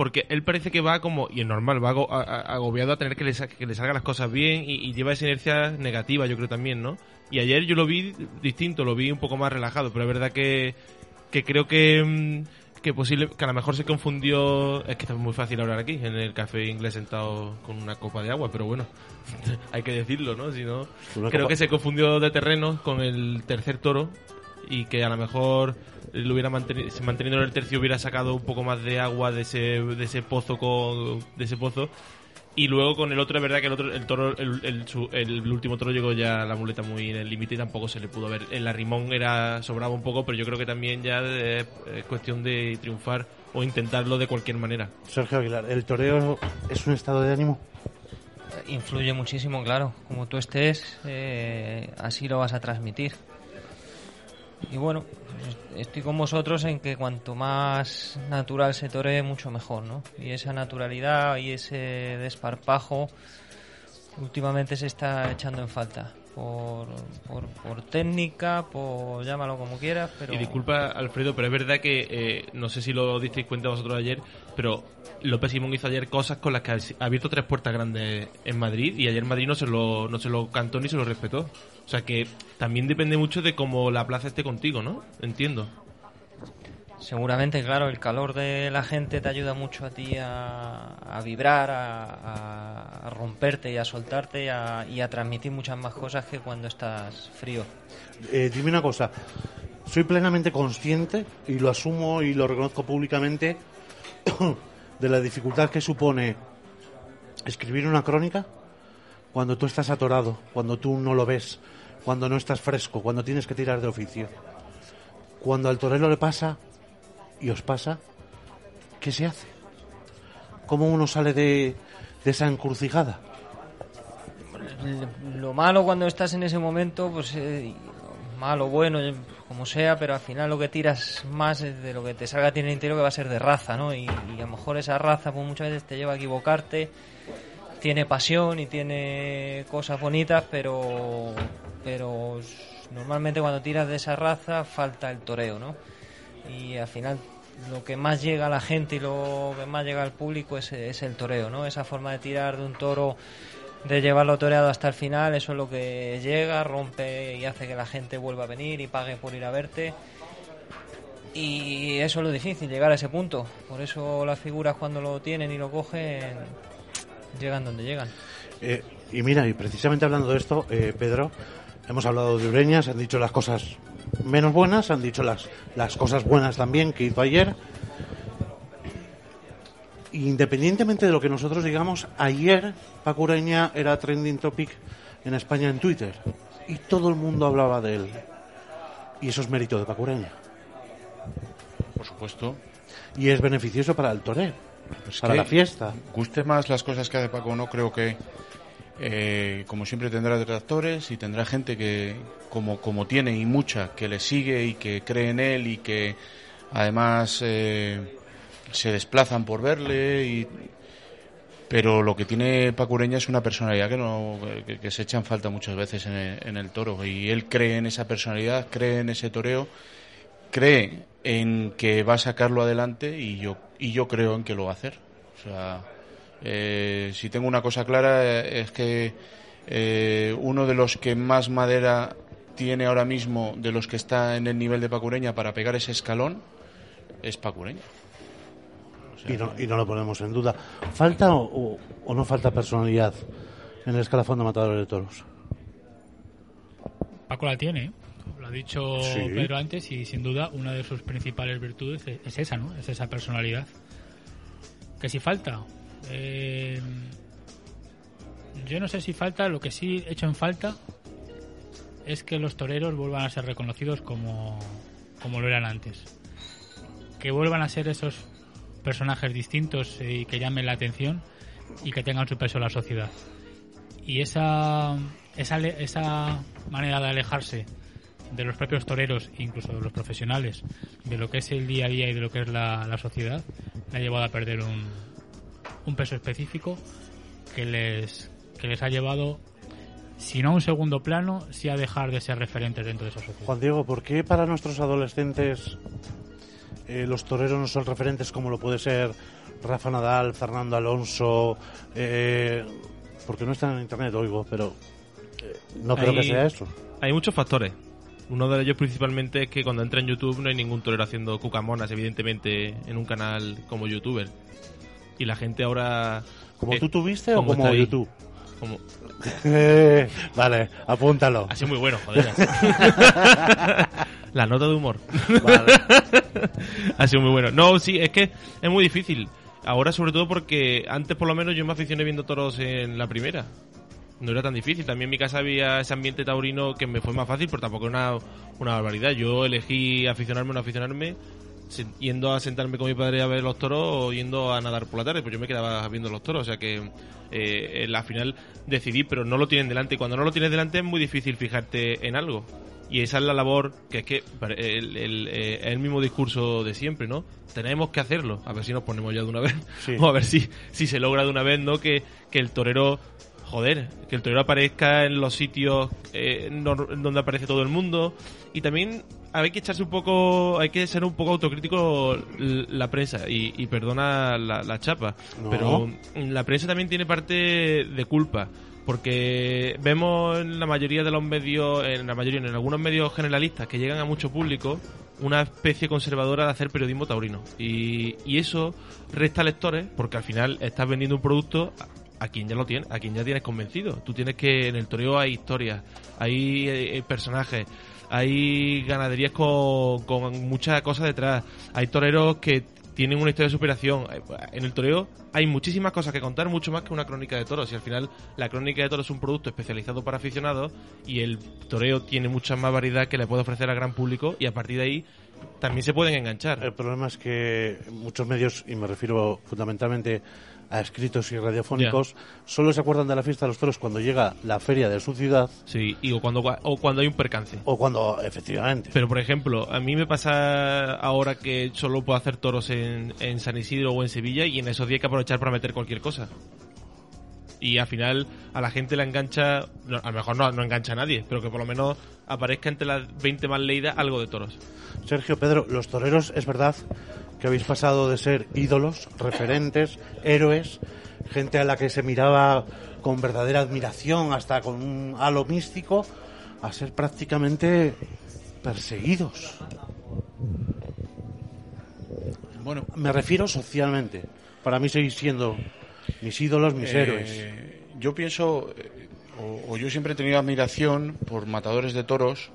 S7: porque él parece que va como, y es normal, va agobiado a tener que le, que le salgan las cosas bien y, y lleva esa inercia negativa, yo creo también, ¿no? Y ayer yo lo vi distinto, lo vi un poco más relajado, pero es verdad que, que creo que, mm, que posible, que a lo mejor se confundió, es que está muy fácil hablar aquí, en el café inglés sentado con una copa de agua, pero bueno, hay que decirlo, ¿no? Si no, creo
S3: copa-
S7: que se confundió de terreno con el tercer toro y que a lo mejor lo hubiera mantenido, manteniendo en el tercio hubiera sacado un poco más de agua de ese, de ese pozo con, de ese pozo y luego con el otro es verdad que el otro el toro el, el, su- el último toro llegó ya la muleta muy en el límite y tampoco se le pudo ver el arrimón era sobraba un poco pero yo creo que también ya es es cuestión de triunfar o intentarlo de cualquier manera
S3: Sergio Aguilar. ¿El toreo es un estado de ánimo?
S4: Influye muchísimo, claro. Como tú estés, eh, así lo vas a transmitir. Y bueno, estoy con vosotros en que cuanto más natural se toree, mucho mejor, ¿no? Y esa naturalidad y ese desparpajo últimamente se está echando en falta. Por, por, por técnica, por llámalo como quieras, pero...
S7: Y disculpa, Alfredo, pero es verdad que eh, no sé si lo disteis cuenta vosotros ayer, pero López Simón hizo ayer cosas con las que ha abierto tres puertas grandes en Madrid y ayer Madrid no se lo, no se lo cantó ni se lo respetó. O sea que también depende mucho de cómo la plaza esté contigo, ¿no? Entiendo.
S4: Seguramente, claro, el calor de la gente te ayuda mucho a ti a, a vibrar, a, a- romperte y a soltarte y a, y a transmitir muchas más cosas que cuando estás frío.
S3: Eh, dime una cosa. Soy plenamente consciente y lo asumo y lo reconozco públicamente de la dificultad que supone escribir una crónica cuando tú estás atorado, cuando tú no lo ves, cuando no estás fresco, cuando tienes que tirar de oficio. Cuando al torero le pasa y os pasa, ¿qué se hace? ¿Cómo uno sale de, de esa encrucijada?
S4: Lo malo cuando estás en ese momento, pues eh, malo, bueno, como sea, pero al final lo que tiras más es de lo que te salga a ti en el interior que va a ser de raza, ¿no? Y, y a lo mejor esa raza pues muchas veces te lleva a equivocarte, tiene pasión y tiene cosas bonitas, pero pero normalmente cuando tiras de esa raza falta el toreo, ¿no? Y al final lo que más llega a la gente y lo que más llega al público es, es el toreo, ¿no? Esa forma de tirar de un toro de llevarlo toreado hasta el final, eso es lo que llega, rompe y hace que la gente vuelva a venir y pague por ir a verte. Y eso es lo difícil, llegar a ese punto. Por eso las figuras cuando lo tienen y lo cogen, llegan donde llegan.
S3: Eh, y mira, y precisamente hablando de esto, eh, Pedro, hemos hablado de Ureña, se han dicho las cosas menos buenas, se han dicho las, las cosas buenas también que hizo ayer. Independientemente de lo que nosotros digamos, ayer Paco Ureña era trending topic en España en Twitter y todo el mundo hablaba de él. Y eso es mérito de Paco Ureña.
S5: Por supuesto.
S3: Y es beneficioso para el toreo,
S5: Es
S3: para la fiesta.
S5: Guste más las cosas que hace Paco no, creo que, eh, como siempre, tendrá detractores y tendrá gente que, como, como tiene y mucha, que le sigue y que cree en él y que además eh, se desplazan por verle. Y, pero lo que tiene Paco Ureña es una personalidad que, no, que, que se echa en falta muchas veces en el, en el toro. Y él cree en esa personalidad, cree en ese toreo cree en que va a sacarlo adelante y yo y yo creo en que lo va a hacer. O sea, eh, si tengo una cosa clara eh, es que eh, uno de los que más madera tiene ahora mismo de los que está en el nivel de Pacureña para pegar ese escalón es Pacureña.
S3: Y no, y no lo ponemos en duda. ¿Falta o, no falta personalidad en el escalafón de matadores de toros?
S6: Paco la tiene, ¿eh? lo ha dicho
S3: Sí.
S6: Pedro antes y sin duda una de sus principales virtudes es, es esa, ¿no? Es esa personalidad. Que si falta, eh, yo no sé si falta, lo que sí he hecho en falta es que los toreros vuelvan a ser reconocidos como, como lo eran antes. Que vuelvan a ser esos personajes distintos y que llamen la atención y que tengan su peso en la sociedad. Y esa, esa, esa manera de alejarse de los propios toreros, incluso de los profesionales, de lo que es el día a día y de lo que es la, la sociedad, le ha llevado a perder un, un peso específico que les, que les ha llevado, si no a un segundo plano, sí a dejar de ser referentes dentro de esa sociedad.
S3: Juan Diego, ¿por qué para nuestros adolescentes eh, los toreros no son referentes como lo puede ser Rafa Nadal, Fernando Alonso? Eh, porque no están en internet, oigo, pero eh, no creo
S7: Hay-
S3: que sea eso.
S7: Hay muchos factores. Uno de ellos principalmente es que cuando entra en YouTube no hay ningún torero haciendo cucamonas, evidentemente, en un canal como youtuber. Y la gente ahora...
S3: ¿Como
S7: eh,
S3: tú tuviste o
S7: como.
S3: YouTube?
S7: como-
S3: vale, apúntalo.
S7: Ha sido muy bueno, joder. la nota de humor.
S3: Vale.
S7: ha sido muy bueno. No, sí, es que es muy difícil. Ahora sobre todo porque antes por lo menos yo me aficioné viendo toros en la primera. No era tan difícil. También en mi casa había ese ambiente taurino que me fue más fácil, pero tampoco era una, una barbaridad. Yo elegí aficionarme o no aficionarme yendo a sentarme con mi padre a ver los toros o yendo a nadar por la tarde, pues yo me quedaba viendo los toros, o sea que eh, en la final decidí, pero no lo tienen delante. Y cuando no lo tienes delante es muy difícil fijarte en algo. Y esa es la labor, que es que el, el, eh, el mismo discurso de siempre, ¿no? Tenemos que hacerlo, a ver si nos ponemos ya de una vez,
S3: Sí.
S7: o a ver si, si se logra de una vez, ¿no? Que, que el torero, joder, que el torero aparezca en los sitios eh, donde aparece todo el mundo. Y también hay que echarse un poco, hay que ser un poco autocrítico la prensa, y, y perdona la, la chapa,
S3: No.
S7: pero la prensa también tiene parte de culpa porque vemos en la mayoría de los medios, en la mayoría, en algunos medios generalistas que llegan a mucho público, una especie conservadora de hacer periodismo taurino. Y, y eso resta lectores, porque al final estás vendiendo un producto a, quien ya lo tiene, a quien ya tienes convencido. Tú tienes que, en el toreo hay historias, hay, eh, personajes, hay ganaderías con, con muchas cosas detrás, hay toreros que tienen una historia de superación. En el toreo hay muchísimas cosas que contar, mucho más que una crónica de toros. Y al final, la crónica de toros es un producto especializado para aficionados y el toreo tiene mucha más variedad que le puede ofrecer al gran público. Y a partir de ahí también se pueden enganchar.
S3: El problema es que muchos medios, y me refiero fundamentalmente a escritos y radiofónicos, solo se acuerdan de la fiesta de los toros cuando llega la feria de su ciudad
S7: Sí, y o cuando, o cuando hay un percance.
S3: o cuando, efectivamente,
S7: Pero, por ejemplo, a mí me pasa ahora que solo puedo hacer toros en, en San Isidro o en Sevilla y en esos días hay que aprovechar para meter cualquier cosa. Y al final a la gente la engancha, no, a lo mejor no, no engancha a nadie, pero que por lo menos aparezca entre las 20 más leídas algo de toros.
S3: Sergio, Pedro, los toreros, es verdad que habéis pasado de ser ídolos, referentes, héroes, gente a la que se miraba con verdadera admiración, hasta con un halo místico, a ser prácticamente perseguidos.
S5: Bueno,
S3: Me refiero socialmente. Para mí seguís siendo mis ídolos, mis
S5: Eh,
S3: héroes.
S5: Yo pienso, eh, o, o yo siempre he tenido admiración por matadores de toros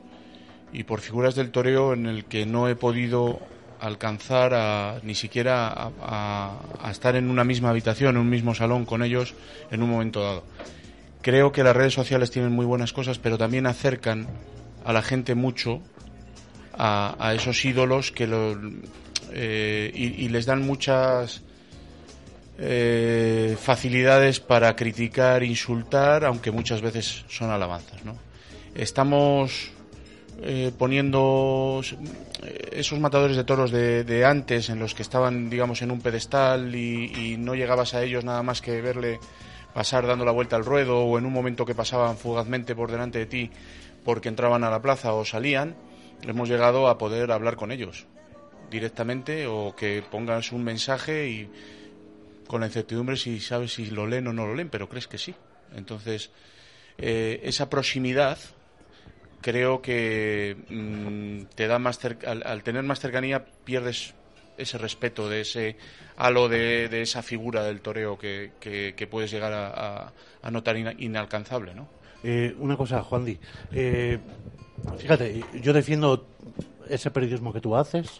S5: y por figuras del toreo en el que no he podido alcanzar a, ni siquiera a, estar en una misma habitación, en un mismo salón con ellos en un momento dado. Creo que las redes sociales tienen muy buenas cosas, pero también acercan a la gente mucho a, esos ídolos que lo, eh, y, y les dan muchas eh, facilidades para criticar, insultar, aunque muchas veces son alabanzas. ¿no? Estamos eh, poniendo esos matadores de toros de, de antes, en los que estaban, digamos, en un pedestal y, y no llegabas a ellos nada más que verle pasar dando la vuelta al ruedo o en un momento que pasaban fugazmente por delante de ti porque entraban a la plaza o salían, hemos llegado a poder hablar con ellos directamente o que pongas un mensaje y con la incertidumbre si sabes si lo leen o no lo leen, pero crees que sí. Entonces, eh, esa proximidad creo que mm, te da más al, al tener más cercanía pierdes ese respeto de ese halo de, de esa figura del toreo que, que- puedes llegar a, a- notar ina- inalcanzable, ¿no?
S3: Eh, una cosa, Juan Di. Eh, fíjate, yo defiendo ese periodismo que tú haces,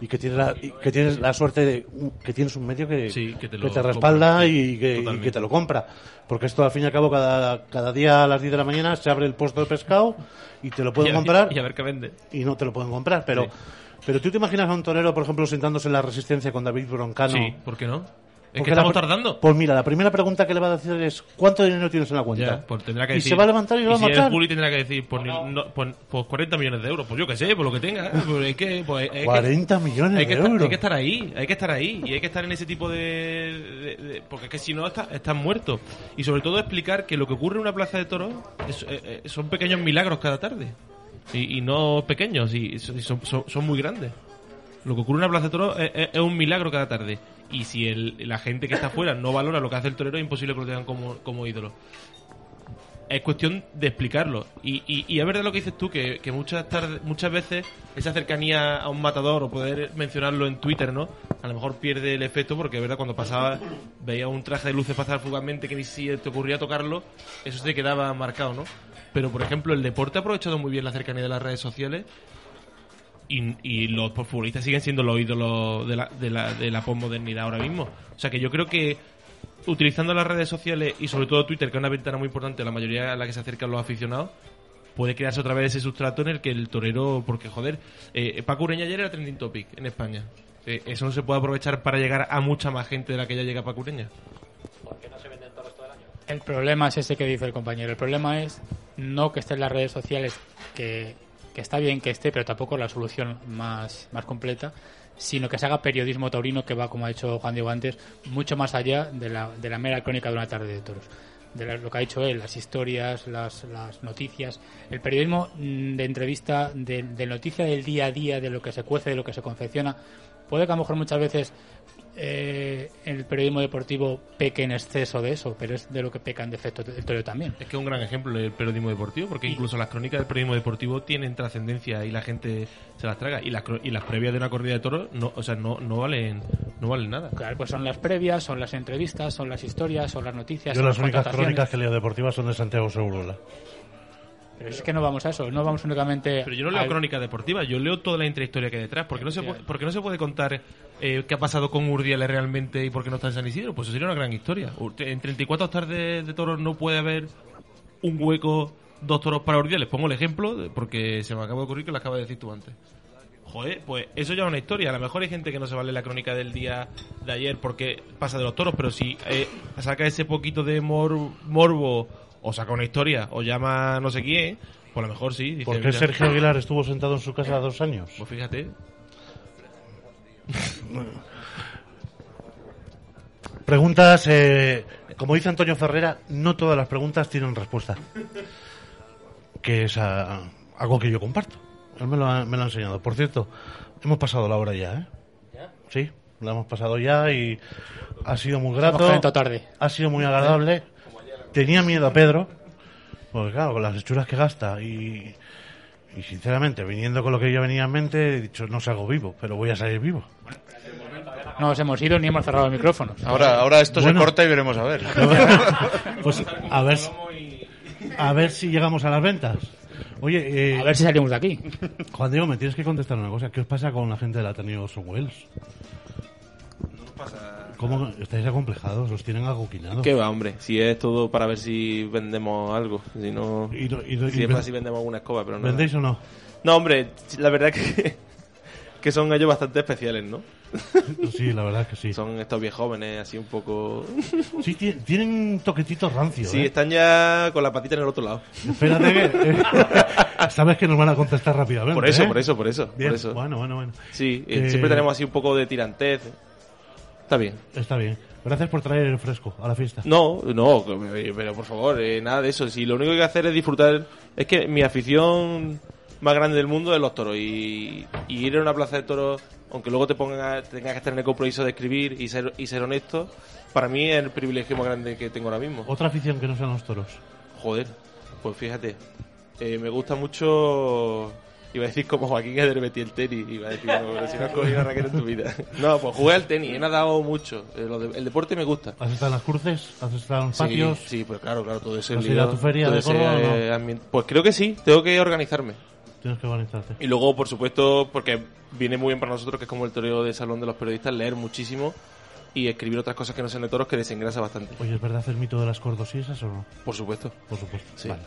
S3: y que tienes la, y que tienes la suerte de que tienes un medio que,
S7: Sí, que te
S3: que
S7: lo
S3: te respalda y, que, y
S7: totalmente.
S3: que te lo compra. Porque esto, al fin y al cabo, cada, cada día a las 10 de la mañana se abre el puesto de pescado y te lo pueden
S7: Y a-
S3: comprar
S7: Y a ver qué vende.
S3: y no te lo pueden comprar. Pero,
S7: Sí.
S3: pero tú te imaginas a un torero, por ejemplo, sentándose en la resistencia con David Broncano.
S7: Sí, ¿por qué no? Es
S3: Porque
S7: que
S3: la
S7: estamos tardando.
S3: Pues mira, la primera pregunta que le va a decir es ¿cuánto dinero tienes en la cuenta?
S7: Ya, pues tendrá que
S3: y
S7: decir,
S3: se va a levantar y lo va a
S7: si es
S3: matar.
S7: Juli tendrá que decir, pues, ni- no, pues, pues 40 millones de euros. Pues yo qué sé, por lo que tenga. Pues es que, pues, es que-
S3: 40 millones
S7: hay que,
S3: de
S7: estar,
S3: euros.
S7: hay que estar ahí, hay que estar ahí y hay que estar en ese tipo de... de- de- porque es que si no, está- estás muerto. Y sobre todo explicar que lo que ocurre en una plaza de toros es- eh, eh, son pequeños milagros cada tarde. Y, y no pequeños, y son, son- son- son muy grandes. Lo que ocurre en una plaza de toros es, es- es un milagro cada tarde. Y si el- la gente que está afuera no valora lo que hace el torero, es imposible que lo tengan como, como ídolo. Es cuestión de explicarlo. Y, y, y es verdad lo que dices tú, que, que muchas, tarde- muchas veces esa cercanía a un matador o poder mencionarlo en Twitter, ¿no? A lo mejor pierde el efecto porque verdad cuando pasaba, veía un traje de luces pasar fugazmente que ni si te ocurría tocarlo, eso se quedaba marcado, ¿no? Pero por ejemplo, el deporte ha aprovechado muy bien la cercanía de las redes sociales y, y los futbolistas siguen siendo los ídolos de la, de la, de la posmodernidad ahora mismo. O sea que yo creo que utilizando las redes sociales y sobre todo Twitter, que es una ventana muy importante, la mayoría a la que se acercan los aficionados, puede crearse otra vez ese sustrato en el que el torero, porque joder, eh, Paco Ureña ayer era trending topic en España. Eh, eso no se puede aprovechar para llegar a mucha más gente de la que ya llega Paco Ureña.
S6: El problema es ese que dice el compañero. El problema es no que esté en las redes sociales, que, que está bien que esté, pero tampoco la solución más, más completa, sino que se haga periodismo taurino que va, como ha dicho Juan Diego antes, mucho más allá de la, de la mera crónica de una tarde de toros. De lo que ha dicho él, las historias, las, las noticias, el periodismo mm, de entrevista, de, de noticia del día a día, de lo que se cuece, de lo que se confecciona, puede que a lo mejor muchas veces eh, el periodismo deportivo peque en exceso de eso, pero es de lo que peca en defecto el toreo también.
S7: Es que es un gran ejemplo el periodismo deportivo, porque incluso las crónicas del periodismo deportivo tienen trascendencia y la gente se las traga. Y las, y las previas de una corrida de toros no, o sea, no, no valen no valen nada.
S6: Claro, pues son las previas, son las entrevistas, son las historias, son las noticias.
S3: Yo
S6: son
S3: las únicas crónicas que leo deportivas son de Santiago Segurola.
S6: Pero es que no vamos a eso, no vamos únicamente.
S7: Pero yo no leo
S6: al-
S7: crónica deportiva, yo leo toda la intrahistoria que hay detrás. Porque no se puede, porque no se puede contar eh, qué ha pasado con Urdiales realmente y por qué no está en San Isidro. Pues eso sería una gran historia. En 34 tardes de toros no puede haber un hueco, dos toros para Urdiales. Pongo el ejemplo porque se me acaba de ocurrir que lo acabas de decir tú antes. Joder, pues eso ya es una historia. A lo mejor hay gente que no se vale la crónica del día de ayer porque pasa de los toros, pero si eh, saca ese poquito de mor- morbo o saca una historia o llama a no sé quién, pues a lo mejor sí. dice,
S3: ¿Por qué
S7: "Mira,
S3: Sergio Aguilar estuvo sentado en su casa dos años?
S7: Pues fíjate.
S3: Preguntas, eh, como dice Antonio Ferrera, no todas las preguntas tienen respuesta. Que es ah, algo que yo comparto. Él me lo, ha, me lo ha enseñado. Por cierto, hemos pasado la hora ya, ¿eh? Sí, la hemos pasado ya y ha sido muy grato.
S6: tarde.
S3: Ha sido muy agradable. Tenía miedo a Pedro, porque claro, con las hechuras que gasta y, y sinceramente, viniendo con lo que yo venía en mente, he dicho, no salgo vivo, pero voy a salir vivo.
S6: No nos hemos ido ni hemos cerrado el micrófono.
S8: Ahora, ahora esto
S3: Bueno.
S8: se corta y veremos a ver.
S3: Pues a ver, si- a ver si llegamos a las ventas. Oye, eh,
S6: A ver si salimos de aquí.
S3: Juan Diego, me tienes que contestar una cosa. ¿Qué os pasa con la gente del Ateneo Orson Welles? ¿Cómo estáis acomplejados? ¿Os tienen agoquinados?
S9: ¿Qué va, hombre? Si es todo para ver si vendemos algo. Si no.
S3: Y y no-
S9: si
S3: y
S9: es
S3: ven-
S9: para si vendemos alguna escoba, pero no.
S3: ¿Vendéis o no?
S9: No, hombre, la verdad que. que son ellos bastante especiales, ¿no?
S3: Sí, la verdad es que sí.
S9: Son estos viejos jóvenes, así un poco.
S3: Sí, ti- tienen un toquetito rancio,
S9: Sí,
S3: ¿eh?
S9: están ya con la patita en el otro lado.
S3: Espérate que... eh, Sabes que nos van a contestar rápidamente,
S9: Por eso,
S3: ¿eh?
S9: por eso, por eso.
S3: Bien,
S9: por eso.
S3: bueno, bueno, bueno.
S9: Sí, siempre tenemos así un poco de tirantez. Está bien.
S3: Está bien. Gracias por traer el fresco a la fiesta.
S9: No, no, pero por favor, eh, nada de eso. Si lo único que hay que hacer es disfrutar. Es que mi afición más grande del mundo es los toros. Y, y ir a una plaza de toros, aunque luego te pongan a- tengas que tener el compromiso de escribir y ser, y ser honesto, para mí es el privilegio más grande que tengo ahora mismo.
S3: Otra afición que no sean los toros.
S9: Joder, pues fíjate. eh, me gusta mucho. Iba a decir como Joaquín Eder metí el tenis. Iba a decir, no, pero si no has cogido raqueta en tu vida. No, pues jugué al tenis, he nadado mucho. Eh, lo de- el deporte me gusta.
S3: ¿Has estado en las cruces? ¿Has estado en
S9: Sí,
S3: patios?
S9: Sí, pues claro, claro, todo ese
S3: ¿Vas a
S9: lío,
S3: ir a tu feria de Córdoba no?
S9: eh, ambien- Pues creo que sí, tengo que organizarme.
S3: Tienes que organizarte.
S9: Y luego, por supuesto, porque viene muy bien para nosotros, que es como el toreo de salón de los periodistas, leer muchísimo y escribir otras cosas que no sean de toros que desengrasa bastante.
S3: Oye, ¿es verdad el mito de las cordosisas o no?
S9: Por supuesto.
S3: Por supuesto.
S9: Sí.
S3: Vale.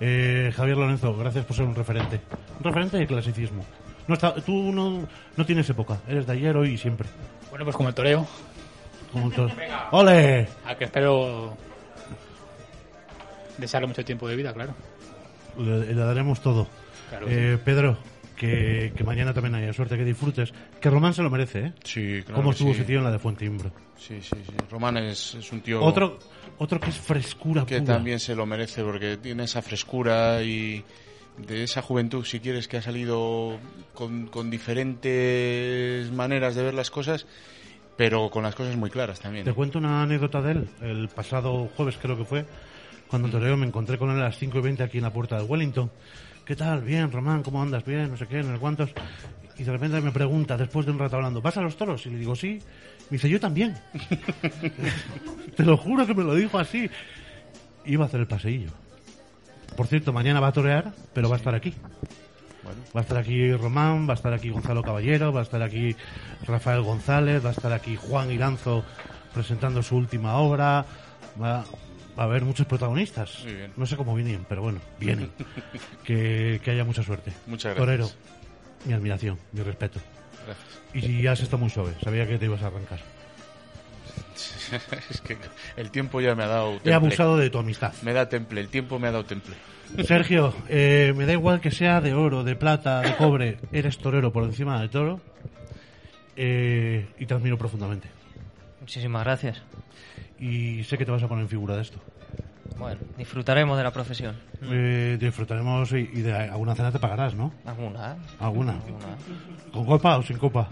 S3: Eh, Javier Lorenzo, gracias por ser un referente. Un referente de clasicismo. No está, tú no, no tienes época, eres de ayer, hoy y siempre.
S6: Bueno, pues como el toreo,
S3: Como to- ¡Ole!
S6: a que espero desearle mucho tiempo de vida, claro.
S3: Le, le daremos todo.
S6: Claro,
S3: Eh, Pedro, que, que mañana también haya suerte, que disfrutes. Que Román se lo merece, ¿eh?
S5: Sí, claro.
S3: ¿Cómo
S5: que
S3: estuvo
S5: sí.
S3: ese tío en la de Fuenteimbro?
S5: Sí, sí, sí. Román es, es un tío
S3: Otro, otro que es frescura
S5: que
S3: pura.
S5: también se lo merece porque tiene esa frescura y de esa juventud, si quieres, que ha salido con, con diferentes maneras de ver las cosas, pero con las cosas muy claras también.
S3: Te cuento una anécdota de él. El pasado jueves creo que fue, cuando toreo me encontré con él a las 5 y 20 aquí en la puerta de Wellington. ¿Qué tal? Bien, Román, ¿cómo andas? Bien, no sé qué, no sé cuántos. Y de repente me pregunta, después de un rato hablando, ¿vas a los toros? Y le digo, sí. Me dice, yo también. Te lo juro que me lo dijo así. Iba a hacer el paseillo. Por cierto, mañana va a torear, pero va a estar aquí.
S5: Bueno.
S3: Va a estar aquí Román, va a estar aquí Gonzalo Caballero, va a estar aquí Rafael González, va a estar aquí Juan Iranzo presentando su última obra. Va, va a haber muchos protagonistas.
S5: Muy bien.
S3: No sé cómo vienen, pero bueno, vienen. que, que haya mucha suerte.
S5: Muchas gracias.
S3: Torero, mi admiración, mi respeto.
S5: Gracias.
S3: Y si has estado muy suave, sabía que te ibas a arrancar.
S5: es que el tiempo ya me ha dado temple.
S3: He abusado de tu amistad.
S5: Me da temple, el tiempo me ha dado temple.
S3: Sergio, eh, me da igual que sea de oro, de plata, de cobre. Eres torero por encima del toro. Eh, y te admiro profundamente.
S4: Muchísimas gracias.
S3: Y sé que te vas a poner en figura de esto.
S4: Bueno, disfrutaremos de la profesión.
S3: Eh, disfrutaremos y, y de alguna cena te pagarás, ¿no?
S4: ¿Alguna?
S3: ¿Alguna?
S4: ¿Alguna?
S3: ¿Con copa o sin copa?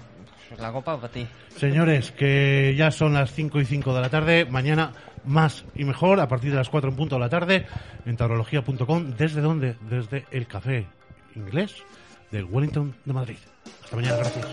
S4: La copa para ti.
S3: Señores, que ya son las 5 y 5 de la tarde. Mañana más y mejor a partir de las 4 en punto de la tarde en taurología.com. ¿Desde dónde? Desde el café inglés del Wellington de Madrid. Hasta mañana, gracias.